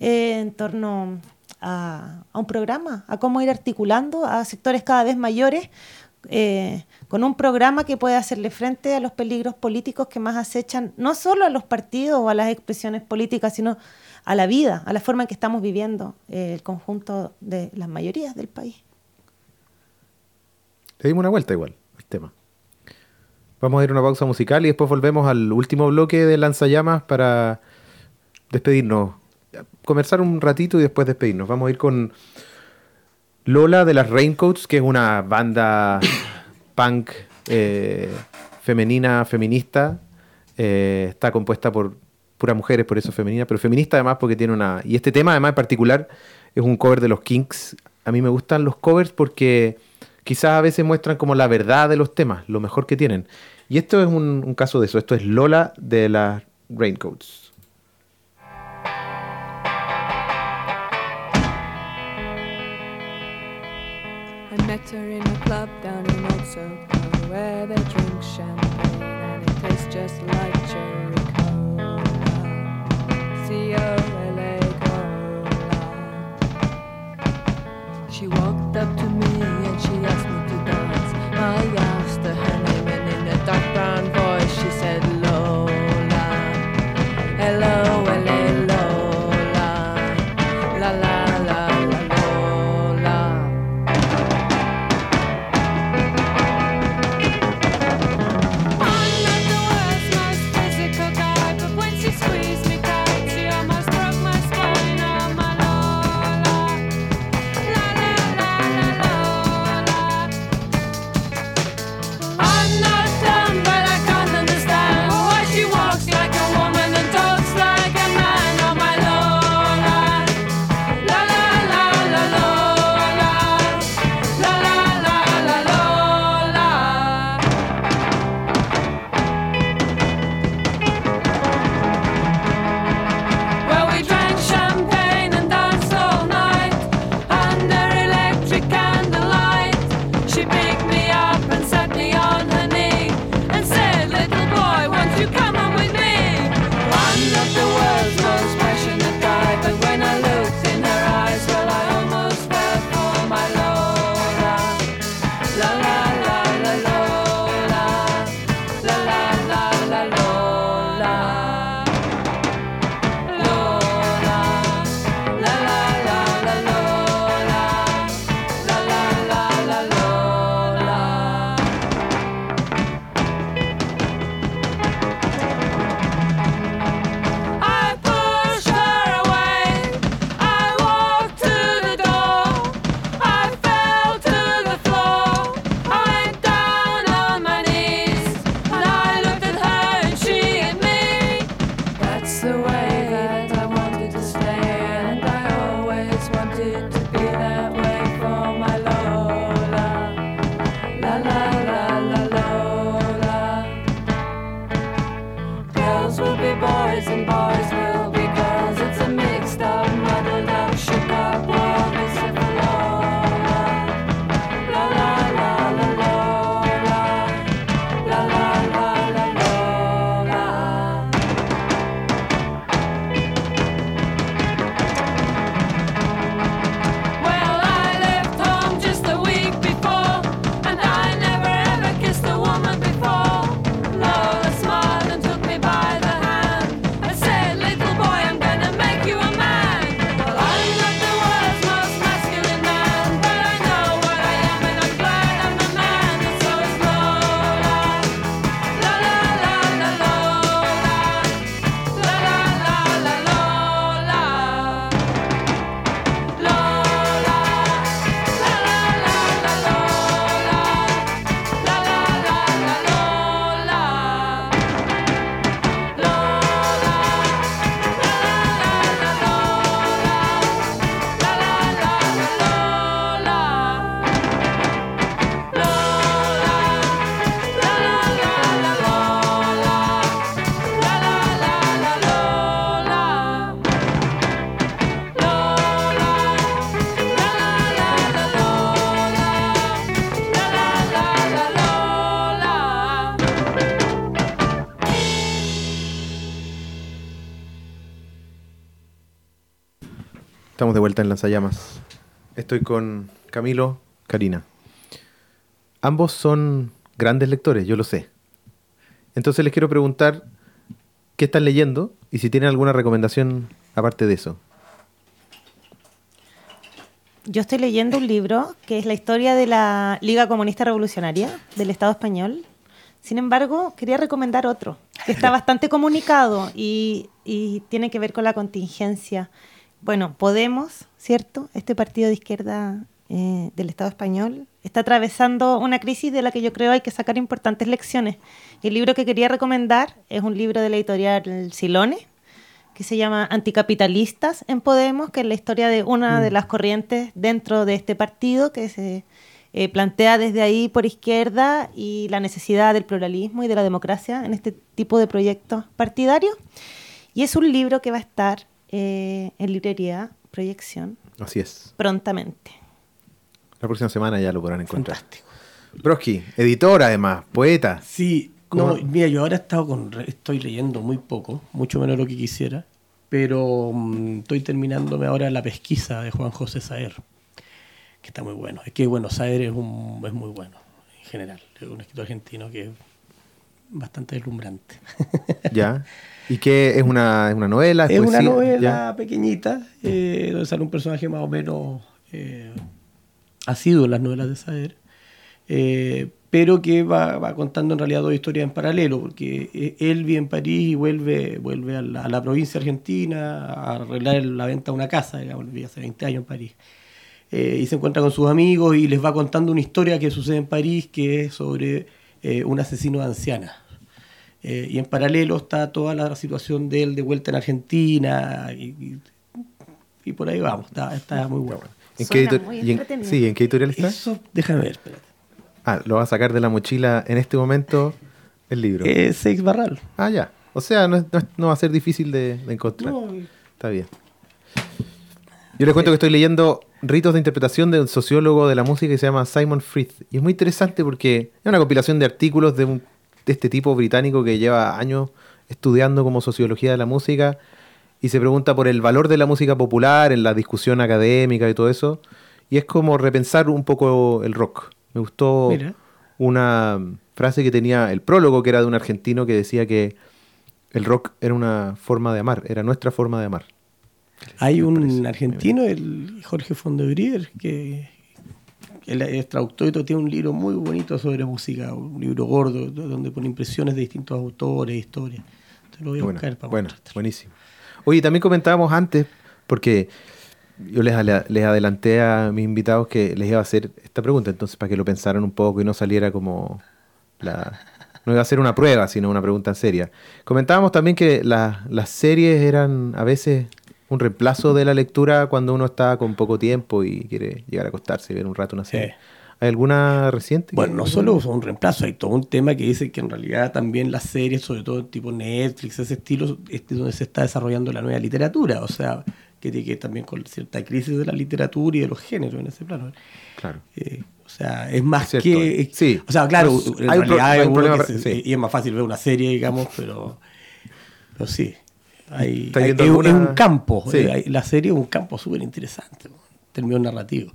eh, en torno a, a un programa, a cómo ir articulando a sectores cada vez mayores eh, con un programa que pueda hacerle frente a los peligros políticos que más acechan no solo a los partidos o a las expresiones políticas, sino a la vida, a la forma en que estamos viviendo eh, el conjunto de las mayorías del país. Le dimos una vuelta igual al tema. Vamos a ir a una pausa musical y después volvemos al último bloque de Lanzallamas para despedirnos. Conversar un ratito y después despedirnos. Vamos a ir con Lola de las Raincoats, que es una banda punk eh, femenina, feminista. Eh, está compuesta por puras mujeres, por eso es femenina, pero feminista además porque tiene una... Y este tema además en particular es un cover de los Kinks. A mí me gustan los covers porque quizás a veces muestran como la verdad de los temas, lo mejor que tienen. Y esto es un, caso de eso. Esto es Lola de las Raincoats. I met her club down in drink and it tastes just like up to Estamos de vuelta en Lanzallamas. Estoy con Camilo, Karina. Ambos son grandes lectores, yo lo sé. Entonces les quiero preguntar qué están leyendo y si tienen alguna recomendación aparte de eso. Yo estoy leyendo un libro que es la historia de la Liga Comunista Revolucionaria del Estado español. Sin embargo, quería recomendar otro, que está bastante comunicado y, y tiene que ver con la contingencia. Bueno, Podemos, ¿cierto? Este partido de izquierda eh, del Estado español está atravesando una crisis de la que yo creo hay que sacar importantes lecciones. El libro que quería recomendar es un libro de la editorial Silone, que se llama Anticapitalistas en Podemos, que es la historia de una de las corrientes dentro de este partido que se eh, plantea desde ahí por izquierda y la necesidad del pluralismo y de la democracia en este tipo de proyectos partidarios. Y es un libro que va a estar eh, en librería Proyección Así es. prontamente. La próxima semana ya lo podrán encontrar. Broski, editor además, poeta. Sí, no, mira, yo ahora he estado con, estoy leyendo muy poco, mucho menos lo que quisiera, pero mm, estoy terminándome ahora la pesquisa de Juan José Saer, que está muy bueno. Es que, bueno, Saer es, un, es muy bueno, en general. Es un escritor argentino que es bastante deslumbrante. Ya. ¿Y qué es una, es una novela? es una novela Ya. pequeñita, eh, donde sale un personaje más o menos eh, asiduo en las novelas de Saer, eh, pero que va, va contando en realidad dos historias en paralelo, porque eh, él vive en París y vuelve, vuelve a, la, a la provincia argentina a arreglar la venta de una casa, digamos, hace 20 años en París. Eh, y se encuentra con sus amigos y les va contando una historia que sucede en París que es sobre eh, un asesino de ancianas. Eh, y en paralelo está toda la situación de él de vuelta en Argentina y, y- y por ahí vamos, está, está muy bueno. ¿En qué, Suena editor- muy y en- entretenido. sí, ¿en qué editorial está? Eso, déjame ver, espérate. Ah, lo va a sacar de la mochila en este momento el libro. Eh, Seix Barral. Ah, ya. O sea, no, es- no es- no va a ser difícil de, de encontrar. No, Está bien. Yo les cuento que estoy leyendo Ritos de Interpretación de un sociólogo de la música que se llama Simon Frith. Y es muy interesante porque es una compilación de artículos de, un- de este tipo británico que lleva años estudiando como sociología de la música y se pregunta por el valor de la música popular en la discusión académica y todo eso. Y es como repensar un poco el rock. Me gustó Mira. una frase que tenía el prólogo, que era de un argentino que decía que el rock era una forma de amar, era nuestra forma de amar. Hay parece un argentino, el Jorge Fondebrier, que traductor y todo, tiene un libro muy bonito sobre música, un libro gordo, donde pone impresiones de distintos autores, historias. Te lo voy a Bueno, buscar para bueno, buenísimo. Oye, también comentábamos antes, porque yo les, les adelanté a mis invitados que les iba a hacer esta pregunta, entonces para que lo pensaran un poco y no saliera como la... No iba a ser una prueba, sino una pregunta seria. Comentábamos también que la- las series eran a veces un reemplazo de la lectura cuando uno está con poco tiempo y quiere llegar a acostarse y ver un rato una serie. ¿Hay alguna reciente? Bueno, no solo son un reemplazo, hay todo un tema que dice que en realidad también las series, sobre todo tipo Netflix, ese estilo, es donde se está desarrollando la nueva literatura, o sea, que tiene que ver también con cierta crisis de la literatura y de los géneros en ese plano. Claro. Eh, o sea, es más Es cierto. que... Sí. O sea, claro, en hay pro- realidad hay es un problema- que se- sí. y es más fácil ver una serie, digamos, pero, pero sí. Hay, ¿Está hay- es, alguna- es un campo, Sí. eh, la serie es un campo súper interesante, en términos narrativos.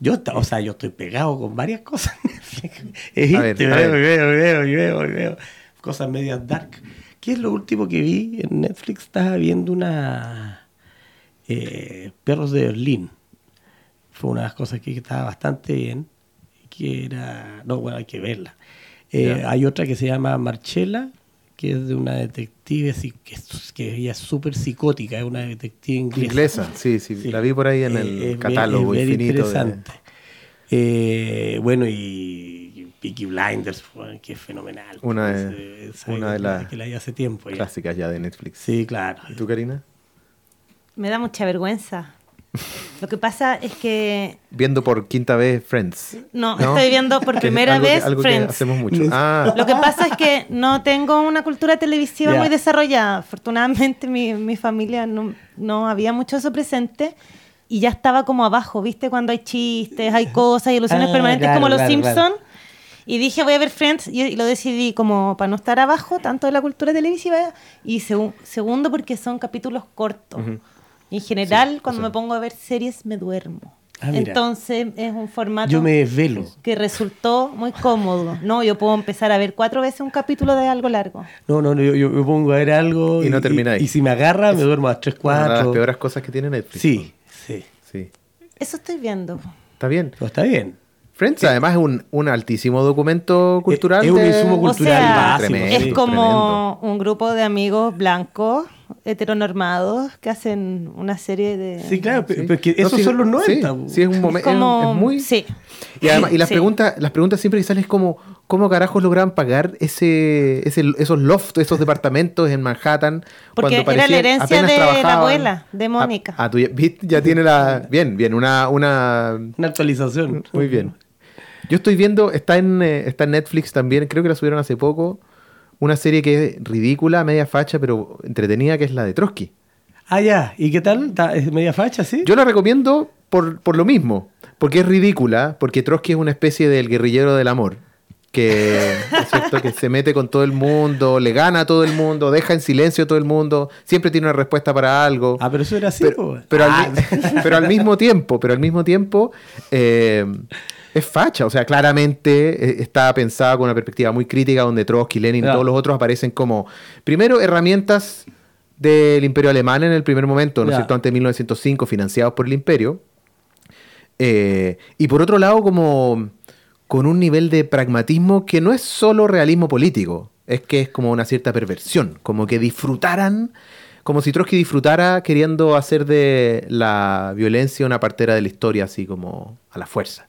Yo, o sea, yo estoy pegado con varias cosas. Es A ver, este, a veo, veo, veo, veo, veo. Cosas medias dark. ¿Qué es lo último que vi en Netflix? Estaba viendo una eh, Perros de Berlín. Fue una de las cosas que estaba bastante bien. Que era. No, bueno, hay que verla. Eh, hay otra que se llama Marcella, que es de una detective que, es- que ella es súper psicótica, es una detective inglesa. Inglesa, sí, sí, Sí. la vi por ahí en Eh, el catálogo es infinito. de- interesante. Eh, bueno, y Peaky Blinders, que es fenomenal. Una de- esa una las que la hace tiempo. ya. clásicas ya de Netflix. Sí, claro. ¿Y tú, Karina? Me da mucha vergüenza. Lo que pasa es que Viendo por quinta vez Friends. no, estoy viendo por Que primera algo que- vez algo que Friends. hacemos mucho. Ah, Lo que pasa es que no tengo una cultura televisiva Ya. muy desarrollada. Afortunadamente mi, mi familia no, no había mucho eso presente y ya estaba como abajo, ¿viste? Cuando hay chistes, hay cosas y ilusiones Ah, permanentes claro, como los claro, Simpsons. claro. Y dije, voy a ver Friends y, y lo decidí como para no estar abajo tanto de la cultura televisiva y segu- segundo porque son capítulos cortos. Y en general, Sí, cuando me pongo a ver series, me duermo. Ah, mira. Entonces es un formato Yo me desvelo. que resultó muy cómodo. No, yo puedo empezar a ver cuatro veces un capítulo de algo largo. No, no, no, yo, yo me pongo a ver algo Y no termináis. Y, si me agarra, me duermo a las 3, Una de las 4. peores cosas que tiene Netflix. Sí, sí. Sí. Eso estoy viendo. Está bien. Está bien. Friends, además, es un, un altísimo documento cultural. es un insumo O cultural sea, básico. Tremendo. es como un grupo de amigos blancos, heteronormados, que hacen una serie de... Sí, claro, Sí. pero No, esos sí, son los 90. Sí, sí, es un momento. como... Es, muy. Sí. Y, además, y las, Sí. preguntas, las preguntas siempre que salen es como, ¿cómo carajos lograban pagar ese, ese, esos lofts, esos departamentos en Manhattan? Porque cuando era la herencia de la abuela, de Mónica. Ah, ah, tú ya, ya tiene la... Bien, bien, una... una Una actualización. muy bien. Yo estoy viendo, está en, eh, está en Netflix también, creo que la subieron hace poco, una serie que es ridícula, media facha, pero entretenida, que es la de Trotsky. Ah, ya. ¿Y qué tal? ¿Está- ¿Es media facha, sí? Yo la recomiendo por, por lo mismo, porque es ridícula, porque Trotsky es una especie del guerrillero del amor, que, es cierto? que se mete con todo el mundo, le gana a todo el mundo, deja en silencio a todo el mundo, siempre tiene una respuesta para algo. Ah, pero eso era así, pero, Ah, pero al mismo tiempo, pero al mismo tiempo eh, es facha, o sea, claramente eh, está pensada con una perspectiva muy crítica donde Trotsky, Lenin y todos los otros aparecen como, primero, herramientas del imperio alemán en el primer momento, ¿no es cierto? Antes de 1905, financiados por el imperio. Eh, y por otro lado, como con un nivel de pragmatismo que no es solo realismo político, es que es como una cierta perversión, como que disfrutaran, como si Trotsky disfrutara queriendo hacer de la violencia una partera de la historia, así como a la fuerza.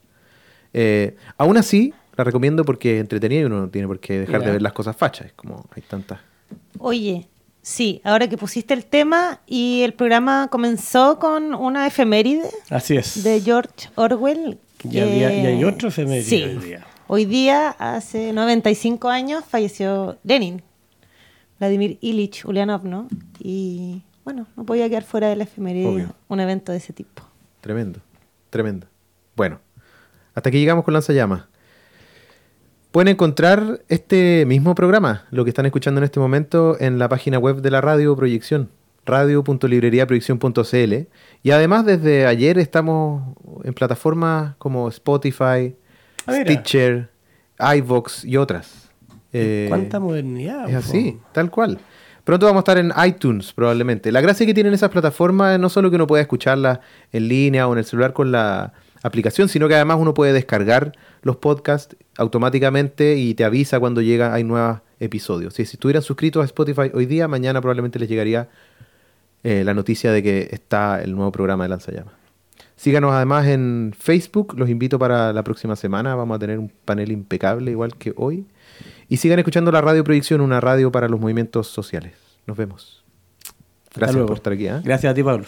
Eh, aún así, la recomiendo porque es entretenida y uno no tiene por qué dejar de ver las cosas fachas, es como hay tantas. Oye, sí, ahora que pusiste el tema y el programa comenzó con una efeméride Así es. de George Orwell. Y había- y hay otro efeméride Sí. hoy día. Hoy día, hace 95 años, falleció Lenin, Vladimir Ilich Ulyanov, ¿no? Y bueno, no podía quedar fuera de la efeméride Obvio. un evento de ese tipo. Tremendo, tremendo. Bueno, hasta aquí llegamos con Lanzallamas. Pueden encontrar este mismo programa, lo que están escuchando en este momento, en la página web de la radio Proyección, radio.libreriaproyección.cl. Y además, desde ayer estamos en plataformas como Spotify, Ah. Stitcher, iVox y otras. Eh, ¿Cuánta modernidad? es así, tal cual. Pronto vamos a estar en iTunes, probablemente. La gracia que tienen esas plataformas es no solo que uno puede escucharlas en línea o en el celular con la aplicación, sino que además uno puede descargar los podcasts automáticamente y te avisa cuando llega hay nuevos episodios. Si, si estuvieran suscritos a Spotify hoy día, mañana probablemente les llegaría eh, la noticia de que está el nuevo programa de Lanzallamas. Síganos además en Facebook, los invito para la próxima semana, vamos a tener un panel impecable igual que hoy. Y sigan escuchando la Radio Proyección, una radio para los movimientos sociales. Nos vemos. Gracias por estar aquí. ¿eh? Gracias a ti, Pablo.